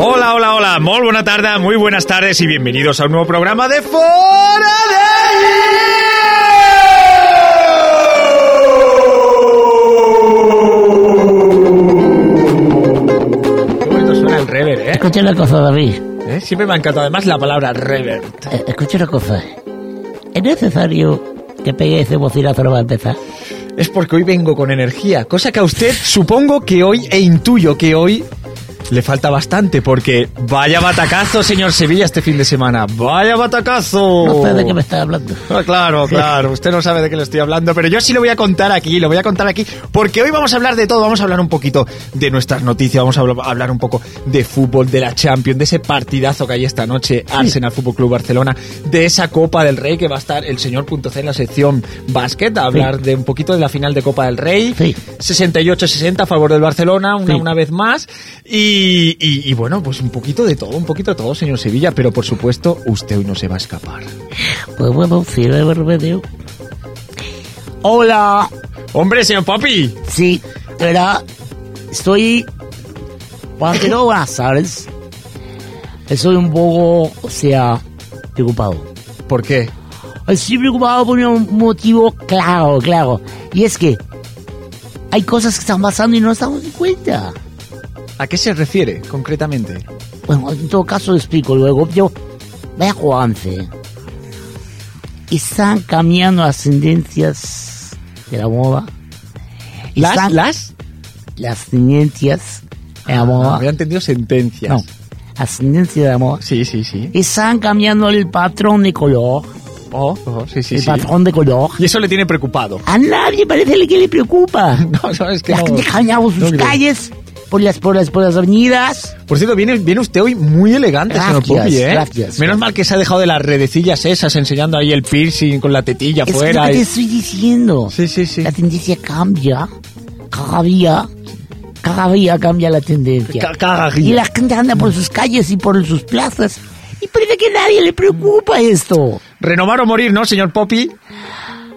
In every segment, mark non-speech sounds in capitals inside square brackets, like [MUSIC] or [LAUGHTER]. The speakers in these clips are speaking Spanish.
Hola, hola, hola, muy buena tarde, muy buenas tardes y bienvenidos a un nuevo programa de Fora de Qué bonito suena el rever, ¿eh? Escucha una cosa, David. ¿Eh? Siempre me ha encantado además la palabra revert. Eh, escucha una cosa. ¿Es necesario que pegue ese bocinazo no va a empezar? Es porque hoy vengo con energía, cosa que a usted supongo que hoy, e intuyo que hoy le falta bastante, porque vaya batacazo, señor Sevilla, este fin de semana. ¡Vaya batacazo! No sé de qué me estás hablando. Ah, claro, claro, usted no sabe de qué le estoy hablando, pero yo sí lo voy a contar aquí, lo voy a contar aquí, porque hoy vamos a hablar de todo, vamos a hablar un poquito de nuestras noticias, vamos a habl- hablar un poco de fútbol, de la Champions, de ese partidazo que hay esta noche, Arsenal Fútbol Club Barcelona, de esa Copa del Rey que va a estar el señor Punto C en la sección básquet, a hablar de un poquito de la final de Copa del Rey, Sí. 68-60 a favor del Barcelona, una, Sí. una vez más, y, y- y bueno, pues un poquito de todo, un poquito de todo, señor Sevilla, pero por supuesto, usted hoy no se va a escapar. Pues bueno, si no hay remedio. Hola. Hombre, señor Papi. Sí, ¿verdad? Estoy... Bueno, que no, buenas tardes. Estoy un poco, o sea, preocupado. ¿Por qué? Estoy preocupado por un motivo claro, claro. Y es que hay cosas que están pasando y no nos damos cuenta. ¿A qué se refiere concretamente? Bueno, en todo caso explico luego. Yo, vaya Juanfe. Están cambiando las tendencias de la moda. ¿Las? Están- ¿Las? Las tendencias de la Ah, moda. había entendido sentencias. No, las tendencias de la moda. Sí, sí, sí. Están cambiando el patrón de color. Oh, oh, sí, sí, el sí. patrón de color. Y eso le tiene preocupado. A nadie parece que le preocupa. [LAUGHS] No, no, es que La no. gente no sus creo. calles, por las, por las, por las avenidas. Por cierto, viene, viene usted hoy muy elegante, señor Pupi, ¿eh? gracias. Menos mal que se ha dejado de las redecillas esas, enseñando ahí el piercing con la tetilla Es fuera. lo que te y- estoy diciendo. Sí, sí, sí. La tendencia cambia. Cada día. Cada día cambia la tendencia. Día. Y la gente anda por sus calles y por sus plazas. Y parece que nadie le preocupa esto. Renovar o morir, ¿no, señor Poppy?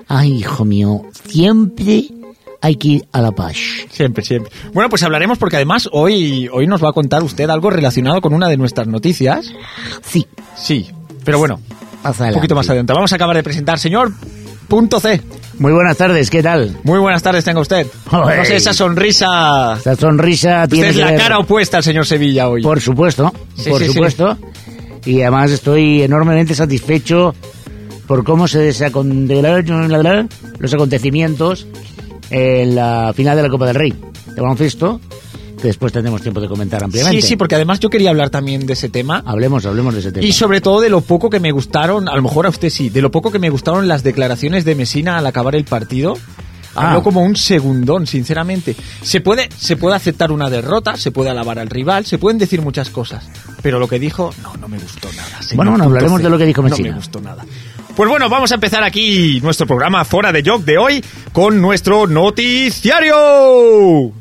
Ay, hijo mío. Siempre hay que ir a la paz. Siempre, siempre. Bueno, pues hablaremos porque además hoy, hoy nos va a contar usted algo relacionado con una de nuestras noticias. Sí. Sí, pero bueno, Más un poquito más adelante. Vamos a acabar de presentar, señor Punto C. Muy buenas tardes. ¿Qué tal? Muy buenas tardes, tenga usted. No sé, esa sonrisa. Esta sonrisa Usted tiene es que la ver- cara opuesta al señor Sevilla hoy. Por supuesto, Sí, por sí, sí. supuesto. Y además estoy enormemente satisfecho por cómo se desacon- los acontecimientos en la final de la Copa del Rey de baloncesto, que después tendremos tiempo de comentar ampliamente. Sí, sí, porque además yo quería hablar también de ese tema. Hablemos, hablemos de ese tema. Y sobre todo de lo poco que me gustaron, a lo mejor a usted sí, de lo poco que me gustaron las declaraciones de Mesina al acabar el partido. Habló Ah. como un segundón, sinceramente. Se puede, se puede aceptar una derrota, se puede alabar al rival, se pueden decir muchas cosas. Pero lo que dijo, no, no me gustó nada. Bueno, bueno, Punto hablaremos C. de lo que dijo No Messina. me gustó nada. Pues bueno, vamos a empezar aquí nuestro programa Fora de Joc de hoy con nuestro noticiario.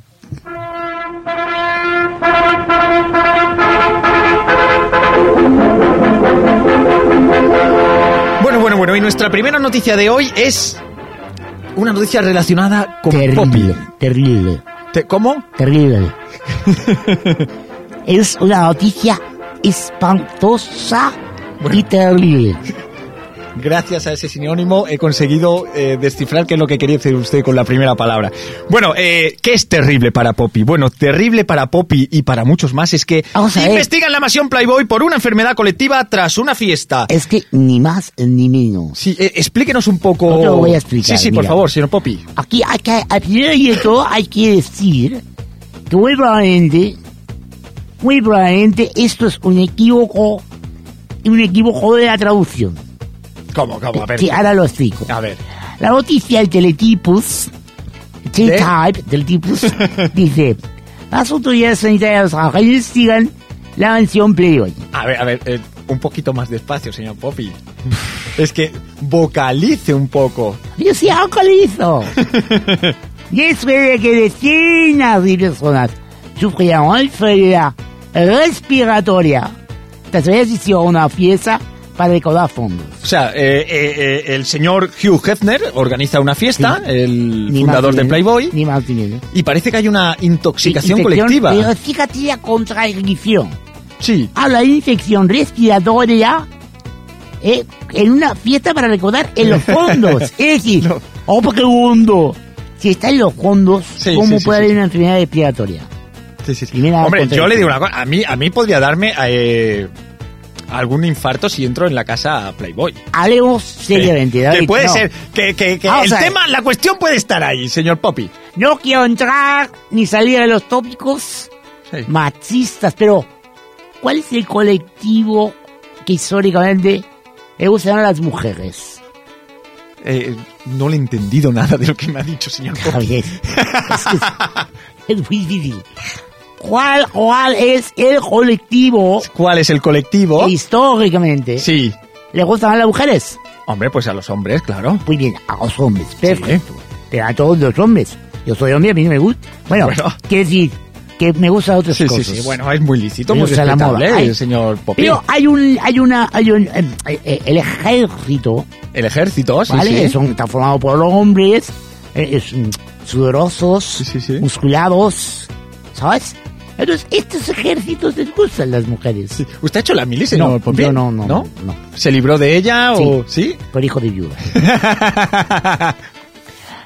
Bueno, bueno, bueno, y nuestra primera noticia de hoy es una noticia relacionada con terrible, Poppy. terrible, Te- ¿Cómo? terrible. [LAUGHS] es una noticia espantosa Bueno. y terrible. Gracias a ese sinónimo he conseguido eh, descifrar qué es lo que quería decir usted con la primera palabra. Bueno, eh, ¿qué es terrible para Poppy? Bueno, terrible para Poppy y para muchos más es que Vamos a ver. investigan la mansión Playboy por una enfermedad colectiva tras una fiesta. Es que ni más ni menos. Sí, eh, explíquenos un poco. No te lo voy a explicar, Sí, sí, por favor, señor Poppy. Aquí hay que, al primero de todo hay que decir que muy probablemente, muy probablemente esto es un equívoco, un equívoco de la traducción. ¿Cómo, cómo? A ver. Que ahora lo explico. A ver. La noticia del Teletipus, Teletype, Teletipus, [LAUGHS] dice, las autoridades sanitarias investigan la mansión Playboy. A ver, a ver, eh, un poquito más despacio, señor Poppy. [LAUGHS] es que vocalice un poco. Yo sí alcoholizo. [LAUGHS] y es de que decenas de personas sufrieron enfermedad respiratoria tras haber asistido a una fiesta para recaudar fondos. O sea, eh, eh, eh, el señor Hugh Hefner organiza una fiesta, Sí. el Ni fundador de Playboy, Ni más y parece que hay una intoxicación colectiva. Pero fíjate la contradicción. Sí. Habla de infección respiratoria eh, en una fiesta para recaudar en los [LAUGHS] fondos. es decir, No. oh, porque hondo. Si está en los fondos, Sí, ¿cómo puede haber una enfermedad respiratoria? Sí, sí, sí. Hombre, yo le digo una cosa, a mí, a mí podría darme eh, algún infarto si entro en la casa Playboy. Hablemos seriamente, David. Que puede no. ser, que, que, que el tema, la cuestión puede estar ahí, señor Poppy. No quiero entrar ni salir de los tópicos Sí. machistas, pero ¿cuál es el colectivo que históricamente le gustan a las mujeres? Eh, no le he entendido nada de lo que me ha dicho, señor Poppy. Javier, es, que es- es muy difícil. ¿Cuál, ¿Cuál es el colectivo ¿Cuál es el colectivo? que históricamente Sí. le gustan a las mujeres? Hombre, pues a los hombres, claro. Muy bien, a los hombres, perfecto. Pero a todos los hombres. Yo soy hombre, a mí no me gusta. Bueno, Bueno. quiere decir que me gustan otras Sí, sí, cosas. sí. Bueno, es muy lícito, Me muy gusta la moda. Ay. el señor Poppy. Pero hay un, hay una, hay un, eh, eh, el ejército, El ejército, sí, ¿vale? sí. Son, está formado por los hombres, eh, es, mm, sudorosos, Sí, sí, sí. musculados, ¿sabes? Entonces, estos ejércitos les gustan las mujeres. Sí. ¿Usted ha hecho la mili, señor No, yo no, no, no, no. ¿Se libró de ella o...? ¿Sí? Por hijo de viuda. [LAUGHS]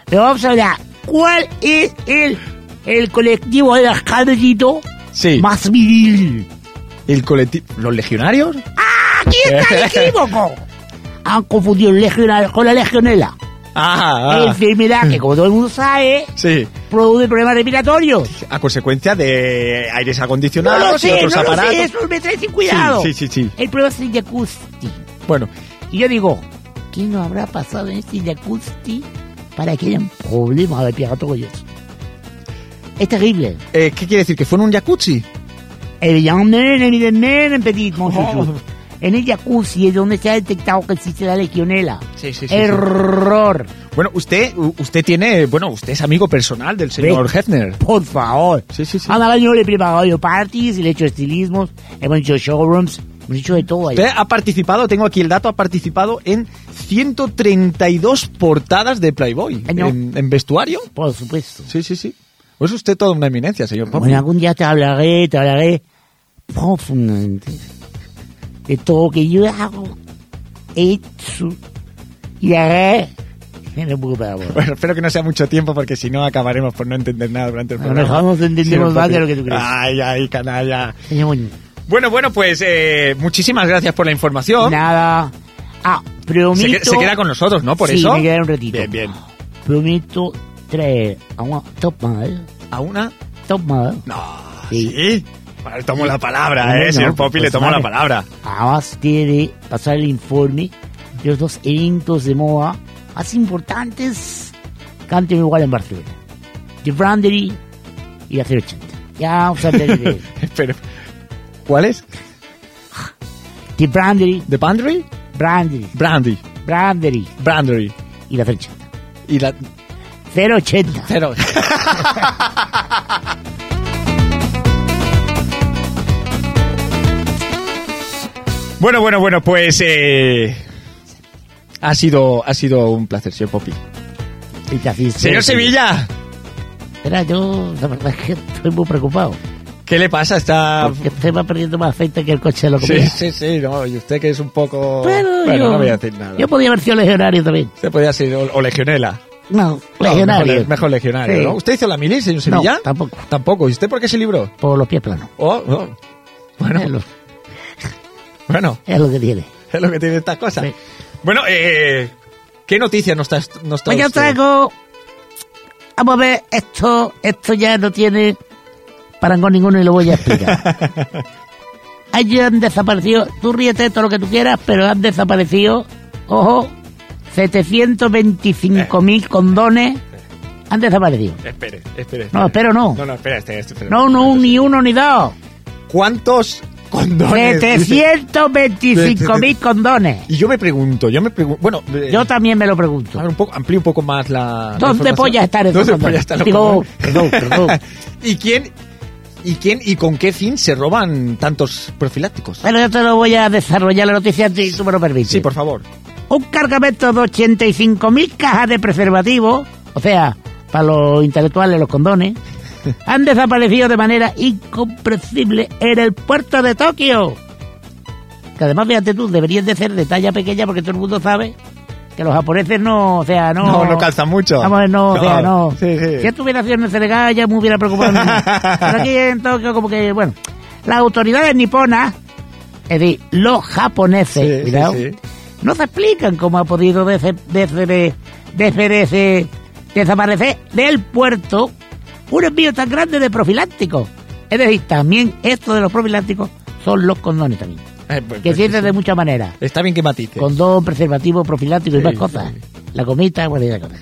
Pero vamos a hablar, ¿cuál es el, el colectivo del ejército sí. más viril? ¿El colectivo...? ¿Los legionarios? ¡Aquí está el equívoco! [LAUGHS] Han confundido el legionario con la legionela. Ah, ah. Enfermedad que, como todo el mundo sabe, Sí. produce problemas respiratorios. A consecuencia de aires No acondicionados lo sé, y no otros lo aparatos. sé, eso me trae sin cuidado. Sí, sí, sí, sí. El problema es el jacuzzi. Bueno, Y yo digo, ¿qué nos habrá pasado en este jacuzzi para que hayan problemas respiratorios? Es terrible. eh, ¿qué quiere decir? ¿Que fue en un jacuzzi? Evidentemente, evidentemente, petit mon. En el jacuzzi es donde se ha detectado que existe la legionela. Sí, sí, sí. Error. Bueno, usted, usted tiene, bueno, usted es amigo personal del señor Ve. Hefner. Por favor. Sí, sí, sí. Cada año le he preparado yo parties, le he hecho estilismos, hemos hecho showrooms, hemos hecho de todo ahí. Usted ha participado, tengo aquí el dato, ha participado en 132 portadas de Playboy. Ay, no. En, en vestuario. Por supuesto. Sí, sí, sí. Pues es usted toda una eminencia, señor Poppy. Bueno, algún día te hablaré, te hablaré profundamente de todo lo que yo hago, he hecho y haré. No puedo parar, bueno. Bueno, espero que no sea mucho tiempo porque si no acabaremos por no entender nada durante el A lo programa. mejor no entendemos Señor más de lo que tú crees. Ay, ay, canalla. Señor Bueno, bueno, pues eh, muchísimas gracias por la información. Nada. Ah, Se, prometo. que- se queda con nosotros, ¿no? Por sí, eso. me quedaré un ratito. Bien, bien. Prometo traer a una top model, ¿A una? top model, No, Sí. sí. Vale, tomo la palabra, ¿eh? señor Poppy, le pues tomo vale. la palabra. Además de pasar el informe de los dos eventos de moda más importantes que han tenido igual en Barcelona. The Brandery y la 080. Ya vamos a de [LAUGHS] Espera. ¿Cuál es? The Brandery, ¿The Brandery? Brandery, Brandy. Brandery Brandery. y la 080. Y la... 080. Cero. [LAUGHS] bueno, bueno, bueno, pues... Eh, ha, sido, ha sido un placer, señor Poppy. Y haces- Señor Sevilla, Espera, yo la verdad es que estoy muy preocupado. ¿qué le pasa? Está... Porque usted va perdiendo más aceite que el coche de la Sí, sí, sí, no, y usted que es un poco... Pero bueno, yo, no voy a decir nada. Yo podía haber sido legionario también. Usted podría ser o, o legionela. No, No, legionario. mejor, mejor legionario, Sí. ¿no? ¿Usted hizo la mili, señor Sevilla? No, tampoco. Tampoco. ¿Y usted por qué se libró? Por los pies planos. Oh, oh. Bueno, lo, bueno, es lo que tiene. es lo que tiene estas cosas. Sí. Bueno, eh, ¿qué noticia nos está, nos Pues yo traigo. Vamos a ver, esto, esto ya no tiene parangón ninguno y lo voy a explicar. [LAUGHS] Allí han desaparecido, tú ríete todo lo que tú quieras, pero han desaparecido, ojo, 725.000 condones han desaparecido. Espere, espere. No, espero no. No, no, espera, espera, espera. No, no, ni uno ni dos. ¿Cuántos condones? 725.000 condones. Y yo me pregunto, yo me pregunto, bueno, eh, Yo también me lo pregunto. a ver, un poco, amplíe un poco más la. ¿Dónde información. polla estar esos ¿Dónde condones? polla están los Digo, perdón, perdón. [LAUGHS] ¿Y quién, ¿Y quién y con qué fin se roban tantos profilácticos? Bueno, yo te lo voy a desarrollar la noticia si tú me lo permites. Sí, por favor. Un cargamento de 85.000 cajas de preservativos, o sea, para los intelectuales, los condones, [LAUGHS] han desaparecido de manera incomprensible en el puerto de Tokio. Que además, fíjate tú, deberían de ser de talla pequeña porque todo el mundo sabe que los japoneses no, o sea, no... No, no calzan mucho. Vamos, no, o sea, no. Sí, sí. Si estuviera haciendo en Senegal ya me hubiera preocupado. [LAUGHS] Pero aquí en Tokio como que, bueno, las autoridades niponas, es decir, los japoneses, Sí, cuidado, no se explican cómo ha podido dese- desaparecer del puerto un envío tan grande de profilácticos. Es decir, también esto de los profilácticos son los condones también. Eh, pues, Que pues, sirven de muchas maneras. Está bien que matice. Condón, preservativo, profiláctico y Sí, más sí, cosas. sí. La comita, bueno, y la cosa.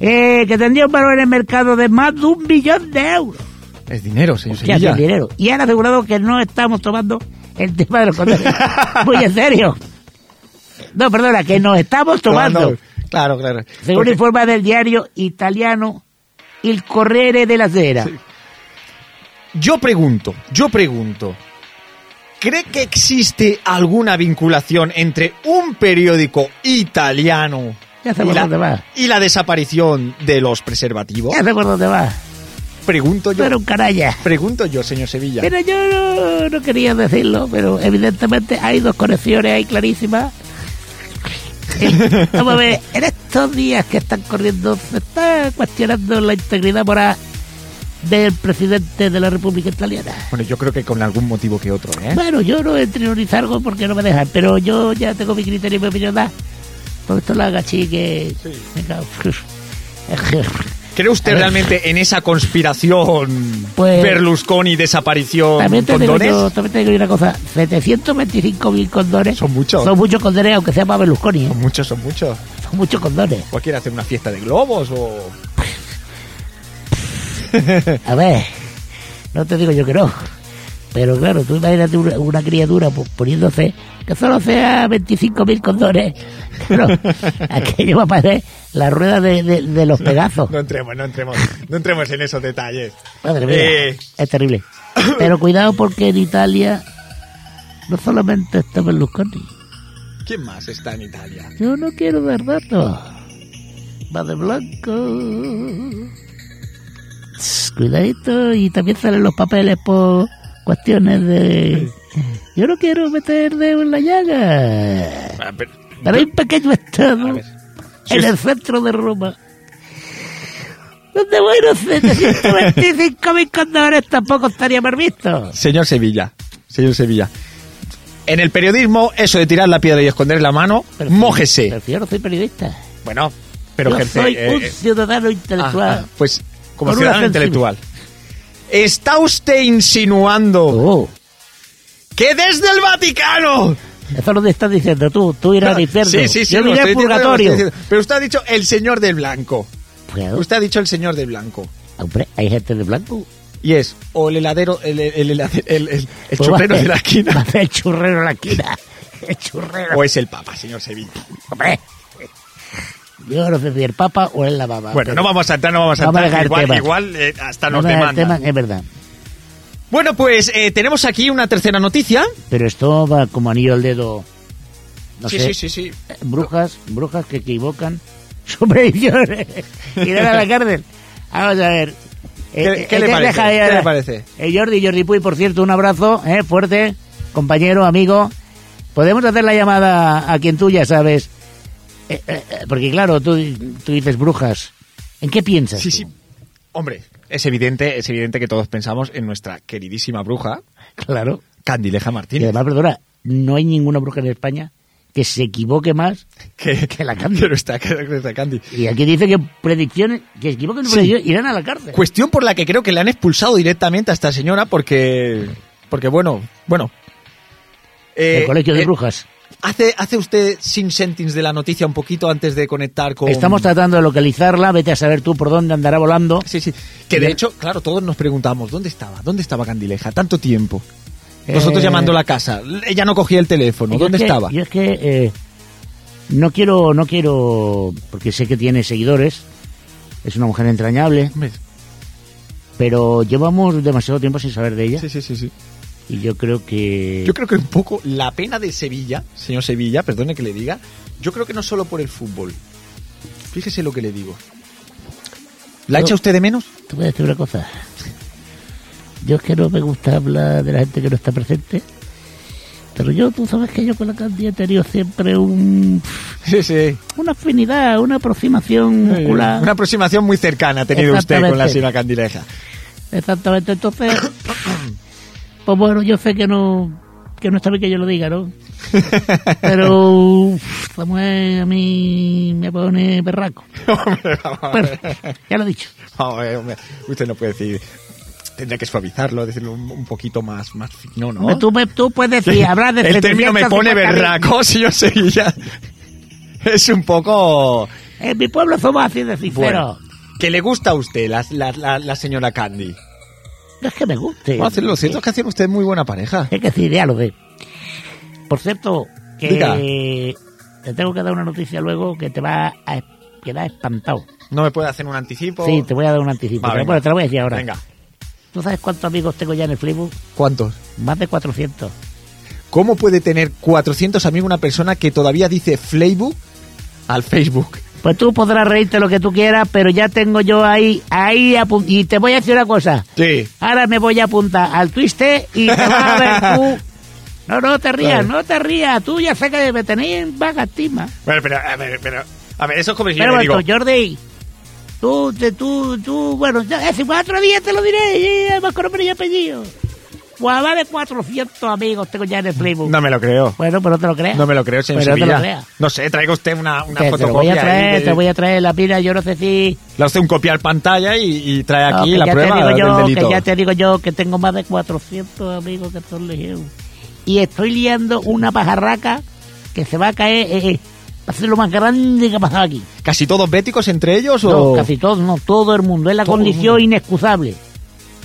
Eh, que tendría un valor en el mercado de más de un millón de euros. Es dinero, señor Ya, Sevilla. sin dinero. Y han asegurado que no estamos tomando el tema de los condones. [LAUGHS] Muy en serio. No, perdona, que nos estamos tomando. Claro, claro. Según Porque- informa del diario italiano Il Corriere della Sera. Yo pregunto, yo pregunto. ¿Cree que existe alguna vinculación entre un periódico italiano Ya y la, dónde va. y la desaparición de los preservativos? Ya sé por dónde va. Pregunto yo. eres un canalla. Pregunto yo, señor Sevilla. Pero yo no, no quería decirlo, pero evidentemente hay dos conexiones ahí clarísimas. [LAUGHS] Vamos a ver, en estos días que están corriendo, se está cuestionando la integridad moral del presidente de la República Italiana. Bueno, yo creo que con algún motivo que otro, ¿eh? Bueno, yo no entro en algo porque no me dejan, pero yo ya tengo mi criterio y mi opinión. da. Por esto lo haga así [LAUGHS] que... me cago. ¿Cree usted realmente en esa conspiración Pues- Berlusconi desaparición También te, digo condones? yo, también te digo una cosa, 725.000 condones. Son muchos. Son muchos condones, aunque sea para Berlusconi. ¿eh? Son muchos, son muchos. Son muchos condones. ¿O quiere hacer una fiesta de globos o...? [LAUGHS] A ver, no te digo yo que no. Pero claro, tú imagínate una, una criatura po- poniéndose que solo sea 25.000 condones. [LAUGHS] Claro, [LAUGHS] aquello va a parecer la rueda de, de- de los pegazos. No entremos, no entremos, no entremos en esos detalles. Madre mía, Eh. es terrible. Pero cuidado porque en Italia no solamente está Berlusconi. ¿Quién más está en Italia? Yo no quiero dar datos. Va de blanco. Cuidadito. Y también salen los papeles por cuestiones de... Yo no quiero meter dedo en la llaga. Ah, pero- Pero hay un pequeño estado A ver. Si en el centro de Roma. Donde bueno, 725 mil condones tampoco estaría mal visto. Señor Sevilla, señor Sevilla. En el periodismo, eso de tirar la piedra y esconder la mano, Pero- mójese. Pero yo no soy periodista. Bueno, pero yo ejerce, soy eh, un eh, ciudadano ah, intelectual. ah, pues como ciudadano intelectual. ¿Está usted insinuando Oh. que desde el Vaticano... Eso es lo que estás diciendo tú. Tú irás al infierno. Sí, sí, sí. Yo iré al purgatorio. Pero usted ha dicho el señor de blanco. Usted ha dicho el señor de blanco. Hombre, hay gente de blanco. Y es o el heladero, el, el, el, Pues churrero a de la esquina. A [LAUGHS] el churrero de la esquina. El churrero. O es el Papa, señor Sevilla. Hombre. Yo no sé si el papa o es la baba. Bueno, no vamos a entrar, no vamos a Vamos a entrar. dejar el Igual, igual eh, hasta No nos el demandan. tema, es verdad. Bueno, pues eh, tenemos aquí una tercera noticia. Pero esto va como anillo al dedo. No sí, sé. sí, sí, sí. Brujas, brujas que equivocan su predicción. Irán a la cárcel. Vamos a ver. ¿Qué- Eh, qué eh, le parece? ¿Qué le parece? Eh, Jordi, Jordi Puy, por cierto, un abrazo eh, fuerte, compañero, amigo. Podemos hacer la llamada a quien tú ya sabes. Eh, eh, eh, porque claro, tú, tú dices brujas. ¿En qué piensas? Sí, tú? sí. Hombre, es evidente, es evidente que todos pensamos en nuestra queridísima bruja, Claro. Candileja Y Martínez. además, perdona, no hay ninguna bruja en España que se equivoque más. que, que la Candy. no está, está Candy. Y aquí dice que predicciones, que se equivoquen en Sí. predicciones, irán a la cárcel. Cuestión por la que creo que le han expulsado directamente a esta señora porque, porque bueno, bueno. Eh, el colegio de eh, brujas. ¿Hace, ¿Hace usted sin sentings de la noticia un poquito antes de conectar con...? Estamos tratando de localizarla, vete a saber tú por dónde andará volando. Sí, sí. Que de hecho, claro, todos nos preguntamos, ¿dónde estaba? ¿Dónde estaba Candileja? Tanto tiempo. Nosotros Eh, llamando a la casa. Ella no cogía el teléfono. Yo ¿Dónde es que- estaba? Yo es que eh, no quiero, no quiero, porque sé que tiene seguidores, es una mujer entrañable, pero llevamos demasiado tiempo sin saber de ella Sí, sí, sí, sí. Y yo creo que Yo creo que un poco la pena de Sevilla, señor Sevilla, perdone que le diga, yo creo que no solo por el fútbol. Fíjese lo que le digo. ¿La Yo- echa usted de menos? te voy a decir una cosa. Yo es que no me gusta hablar de la gente que no está presente, pero yo, tú sabes que yo con la Candy he tenido siempre un, Sí, sí. una afinidad, una aproximación muscular. Una aproximación muy cercana ha tenido usted con la señora Candileja. Exactamente, entonces, pues bueno, yo sé que no, que no está bien que yo lo diga, ¿no? [LAUGHS] Pero mujer a mí me pone berraco. [LAUGHS] Hombre, ya lo he dicho. Ver, hombre. Usted no puede decir... Tendría que suavizarlo, decirlo un, poquito más, más fino, ¿no? Tú, me- tú puedes decir, hablar de El término me pone 750.000. berraco, señor [LAUGHS] Sevilla. Es un poco... En mi pueblo somos así de sinceros. Bueno, que le gusta a usted la, la, la, la señora Candy. No es que me guste. Lo cierto es que hacen usted muy buena pareja. Es que sí, ya lo. Por cierto, que Diga. te tengo que dar una noticia luego que te va a quedar espantado. ¿No me puede hacer un anticipo? Sí, te voy a dar un anticipo. Va, bueno, te lo voy a decir ahora. Venga. ¿Tú sabes cuántos amigos tengo ya en el Facebook? ¿Cuántos? Más de 400. ¿Cómo puede tener 400 amigos una persona que todavía dice Facebook al Facebook? Pues tú podrás reírte lo que tú quieras, pero ya tengo yo ahí, ahí Y te voy a decir una cosa. Sí. Ahora me voy a apuntar al twiste y te vas a ver tú. [LAUGHS] No, no te rías, no te rías. Tú ya sé que me tenéis en baja estima. Bueno, pero, a ver, pero... A ver, eso es como si yo Pero bueno, digo... Jordi, tú, te- tú, tú, bueno, ya, hace cuatro días te lo diré, y además con nombre y apellido. Pues más de 400 amigos tengo ya en el Facebook. No me lo creo. Bueno, pero no te lo creas. No me lo creo, señor Pero no te lo Sevilla. creas. No sé, traiga usted una, una Que te lo voy fotocopia a traer, de- te voy a traer la pila, yo no sé si... Le hace un copiar pantalla y, y trae No, aquí que la ya prueba te digo del yo, delito. Que ya te digo yo que tengo más de 400 amigos que son legión. Y estoy liando una pajarraca que se va a caer, eh, eh, va a ser lo más grande que ha pasado aquí. ¿Casi todos béticos entre ellos No, o...? casi todos, no, todo el mundo. Es la Todo condición inexcusable.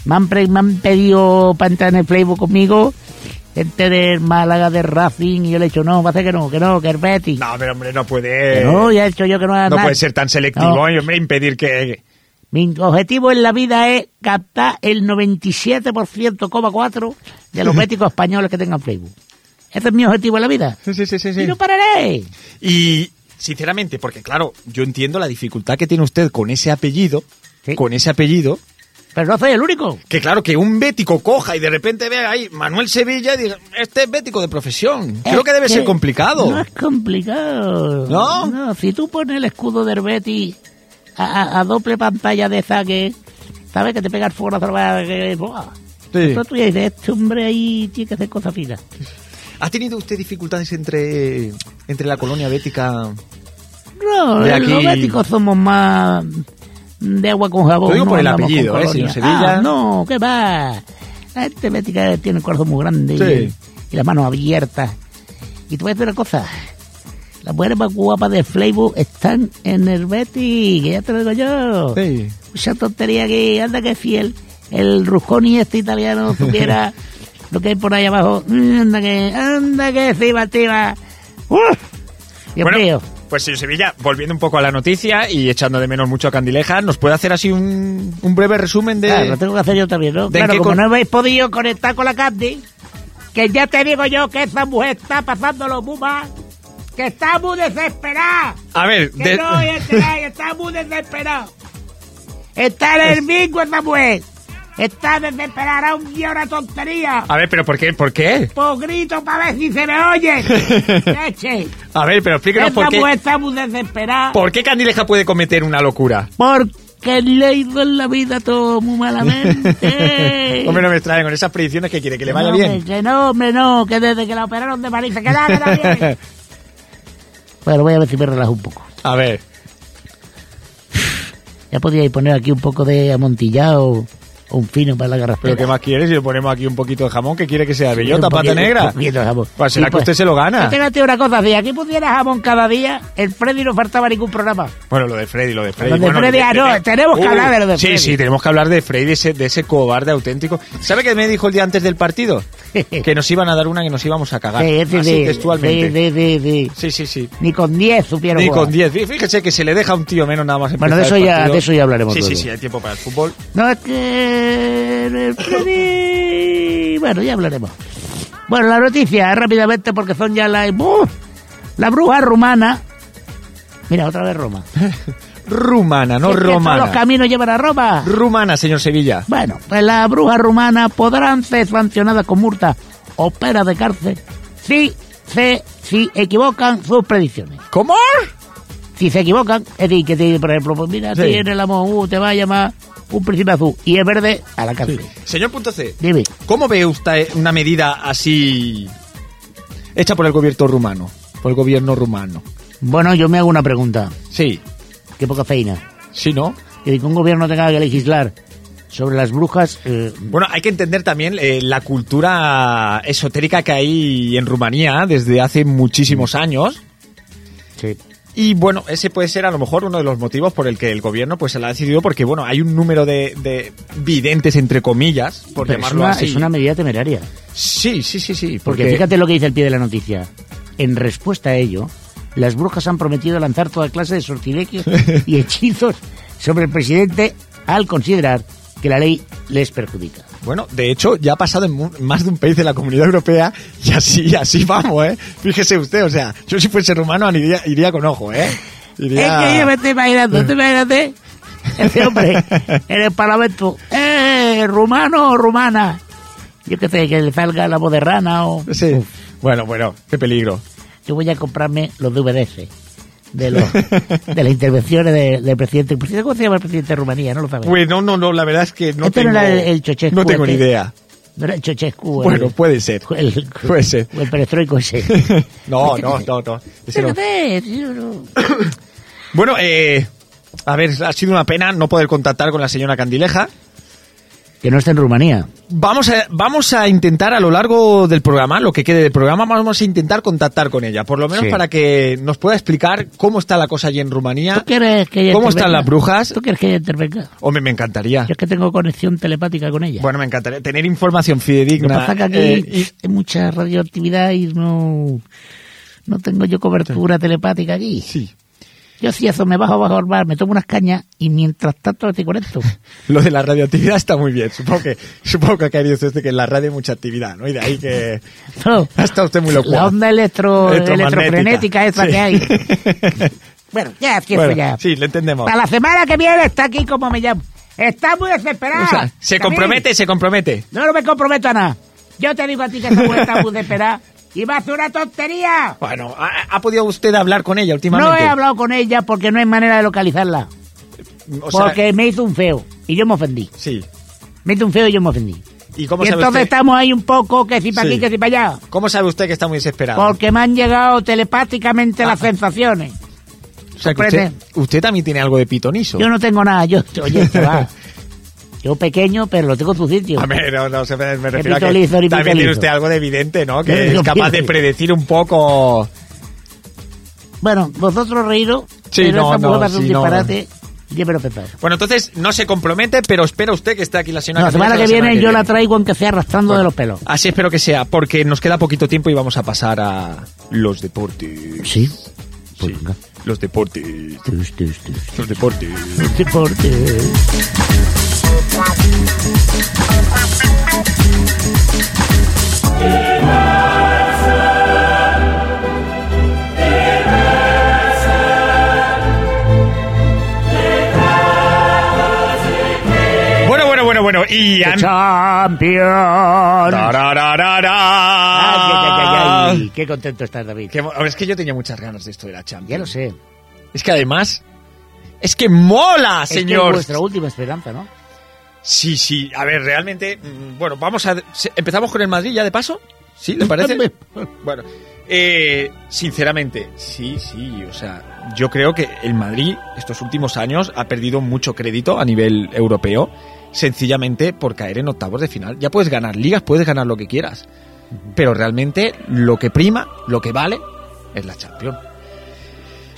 Me han, pre- me han pedido para entrar en el Facebook conmigo, gente de Málaga, de Racing, y yo le he dicho, no, va a ser que no, que no, que el Betis. No, pero hombre, no puede... Que no, ya he dicho yo que no no nada. puede ser tan selectivo No. y, hombre, impedir que... Mi objetivo en la vida es captar el 97,4 de los [LAUGHS] béticos españoles que tengan Facebook. Ese es mi objetivo en la vida. Sí, sí, sí, sí. Y no pararé. Y, sinceramente, porque claro, yo entiendo la dificultad que tiene usted con ese apellido, Sí. con ese apellido, Pero no soy el único. que claro, que un bético coja y de repente vea ahí Manuel Sevilla y diga, este es bético de profesión. Creo Es que debe ser complicado. No es complicado. ¿No? si tú pones el escudo del Betis a, a- a doble pantalla de esa que, ¿sabes? Que te pega el fuego que ¡buah! Sí. Tú ya dices, este hombre ahí tiene que hacer cosas finas. ¿Ha tenido usted dificultades entre, entre la colonia bética? No, los béticos somos más de agua con jabón. Lo digo no por el apellido, ¿eh, señor Sevilla? Ah, no, ¿qué va? La gente tiene el corazón muy grande Sí. y, las manos abiertas. Y te voy a decir una cosa. Las mujeres más guapas de Facebook están en el Betis, que ya te lo digo yo. Sí. Mucha tontería que anda que fiel. El Rusconi este italiano [LAUGHS] supiera lo que hay por ahí abajo. Anda que, anda que sí, Bativa. ¡Uf! Dios Bueno, mío. Pues señor Sevilla, volviendo un poco a la noticia y echando de menos mucho a Candileja, ¿nos puede hacer así un, un breve resumen de...? Claro, lo tengo que hacer yo también, ¿no? ¿De Claro, como con- no habéis podido conectar con la Candy, que ya te digo yo que esa mujer está pasándolo muy mal, que está muy desesperada, A ver, que de- no está muy desesperada. Está en el bingo esa mujer, está desesperada, un día una tontería. a ver, pero ¿por qué? ¿Por qué? Pues grito para ver si se me oye. [LAUGHS] Leche. A ver, pero explíquenos Esa por qué, mujer está muy desesperada. por qué Candileja puede cometer una locura. Porque le ha ido en la vida todo muy malamente. [LAUGHS] Hombre, no me extraen con esas predicciones que quiere que le vaya no, bien. hombre, que no, hombre, no, que desde que la operaron de París se queda, bien. [LAUGHS] bueno, voy a ver si me relajo un poco. A ver, Ya podíais poner aquí un poco de amontillado un fino para la garraspera. ¿pero qué más quieres? Si le ponemos aquí un poquito de jamón, ¿qué quiere que sea? ¿Bellota, pata negra? un de jamón. Pues será Sí, que usted se lo gana. Yo te voy a decir una cosa, si aquí pusiera jamón cada día, el Freddy no faltaba ningún programa. Bueno, lo de Freddy, lo de Freddy. Lo de bueno, Freddy, ah, no, tenemos que hablar de lo de Sí, Freddy. sí, tenemos que hablar de Freddy, de ese, de ese cobarde auténtico. ¿Sabe qué me dijo el día antes del partido? [LAUGHS] que nos iban a dar una que nos íbamos a cagar. Sí, sí, Así sí, textualmente. sí, sí, sí, sí. Sí, sí, sí. Ni con 10 supieron Ni jugar. con 10. Fíjese que se le deja un tío menos nada más Bueno, de eso ya- de eso ya hablaremos Sí, sí, sí, hay tiempo para el fútbol. No, es que Freddy. Bueno, ya hablaremos. Bueno, la noticia, rápidamente, porque son ya las... ¡Buf! La bruja rumana... Mira, otra vez Roma. [LAUGHS] Rumana, no romana. los caminos llevan a Roma. Rumana, señor Sevilla. Bueno, pues las brujas rumanas podrán ser sancionadas con multa o pena de cárcel si se si equivocan sus predicciones. ¿Cómo? Si se equivocan, es decir, que te, por ejemplo, pues mira, Sí. si en el amor uh, te va a llamar un príncipe azul y es verde, a la cárcel. Señor punto C, Dime, ¿cómo ve usted una medida así hecha por el gobierno rumano? Por el gobierno rumano. bueno, yo me hago una pregunta. Sí, Qué poca feina. sí, ¿no? Que un gobierno tenga que legislar sobre las brujas, eh, Bueno, hay que entender también eh, la cultura esotérica que hay en Rumanía desde hace muchísimos años. sí. Y bueno, ese puede ser a lo mejor uno de los motivos por el que el gobierno pues se la ha decidido porque bueno, hay un número de, de videntes entre comillas, por Pero es llamarlo una, así. es una medida temeraria. Sí, sí, sí, sí, Porque porque fíjate lo que dice el pie de la noticia. En respuesta a ello, las brujas han prometido lanzar toda clase de sortilegios [LAUGHS] y hechizos sobre el presidente al considerar que la ley les perjudica. Bueno, de hecho, ya ha pasado en más de un país de la Comunidad Europea y así, así vamos, ¿eh? Fíjese usted, o sea, yo si fuese rumano iría, iría con ojo, ¿eh? Iría- Es que yo me estoy imaginando, ¿te imagínate? Ese hombre [LAUGHS] en el parlamento, ¡eh, rumano o rumana! Yo qué sé, que le salga la voz de rana o... Sí. Bueno, bueno, qué peligro. Yo voy a comprarme los DVDs de, los, de las intervenciones de- del presidente. ¿El presidente- ¿Cómo se llama el presidente de Rumanía? No lo sabes. Pues no, no, no, la verdad es que no Este tengo... no era el- el No tengo ni idea. No era el Ceausescu. Bueno, el, puede ser. [LAUGHS] el, Puede ser. o el perestroico ese. [LAUGHS] No, no, no, no. [LAUGHS] Tío, no. [COUGHS] Bueno, eh, a ver, ha sido una pena no poder contactar con la señora Candileja. Que no está en Rumanía. Vamos a, vamos a intentar a lo largo del programa, lo que quede del programa, vamos a intentar contactar con ella, por lo menos Sí. para que nos pueda explicar cómo está la cosa allí en Rumanía. ¿Tú quieres que ella ¿Cómo intervenga? están las brujas? ¿Tú quieres que ella intervenga? Hombre, me encantaría. Yo es que tengo conexión telepática con ella. Bueno, me encantaría tener información Lo que fidedigna. pasa que aquí eh, y- hay mucha radioactividad y no, no tengo yo cobertura telepática aquí. sí, Yo si eso me bajo bajo al bar, me tomo unas cañas y mientras tanto estoy con esto. [LAUGHS] lo de la radioactividad está muy bien. Supongo que, supongo que ha querido usted que en la radio hay mucha actividad, ¿no? Y de ahí que [LAUGHS] No, [LAUGHS] ha estado usted muy loco. la onda electro, electrofrenética esa que hay. Bueno, ya empiezo bueno, ya. sí, le entendemos. Para la semana que viene está aquí como me llamo. Está muy desesperada. O sea, se compromete, se compromete. No, no me comprometo a nada. Yo te digo a ti que esa mujer está muy desesperada. Y va a hacer una tontería. Bueno, ¿ha, ha podido usted hablar con ella últimamente? No he hablado con ella porque no hay manera de localizarla. O sea, porque me hizo un feo. Y yo me ofendí. Sí. Me hizo un feo y yo me ofendí. ¿Y cómo y sabe entonces usted? estamos ahí un poco, que si para Sí. aquí, que si para allá. ¿Cómo sabe usted que está muy desesperado? Porque me han llegado telepáticamente las sensaciones. o sea, que usted, también tiene algo de pitonizo. Yo no tengo nada, yo, oye, [LAUGHS] va. Yo pequeño, pero lo tengo en su sitio. A ver, no, no, se me, me refiero a que también tiene usted algo de evidente, ¿no? Que es capaz de predecir un poco... Bueno, vosotros reíros, Sí, pero no, mujer no, va a ser un sí, no, disparate. Yo me lo. Bueno, entonces no se compromete, pero espera usted que esté aquí la señora... No, la semana que viene yo la traigo aunque sea arrastrando de los pelos. Así espero que sea, porque nos queda poquito tiempo y vamos a pasar a los deportes. Sí. Sí, los deportes. Tus, tus. Los deportes. Deporte. Bueno, Y... an- Champion. Tarararara. Ay, ay, ay. Qué contento estás, David. Que es que yo tenía muchas ganas de esto de la Champions. Ya lo sé. Es que además... Es que mola, Es que es señor. vuestra última esperanza, ¿no? Sí, sí. A ver, realmente... mm, Bueno, vamos a... ¿Empezamos con el Madrid ya de paso? ¿Sí? ¿Le parece? [LAUGHS] Bueno, eh, sinceramente, sí, sí, o sea, yo creo que el Madrid estos últimos años ha perdido mucho crédito a nivel europeo, sencillamente por caer en octavos de final. Ya puedes ganar ligas, puedes ganar lo que quieras, pero realmente lo que prima, lo que vale, es la Champions.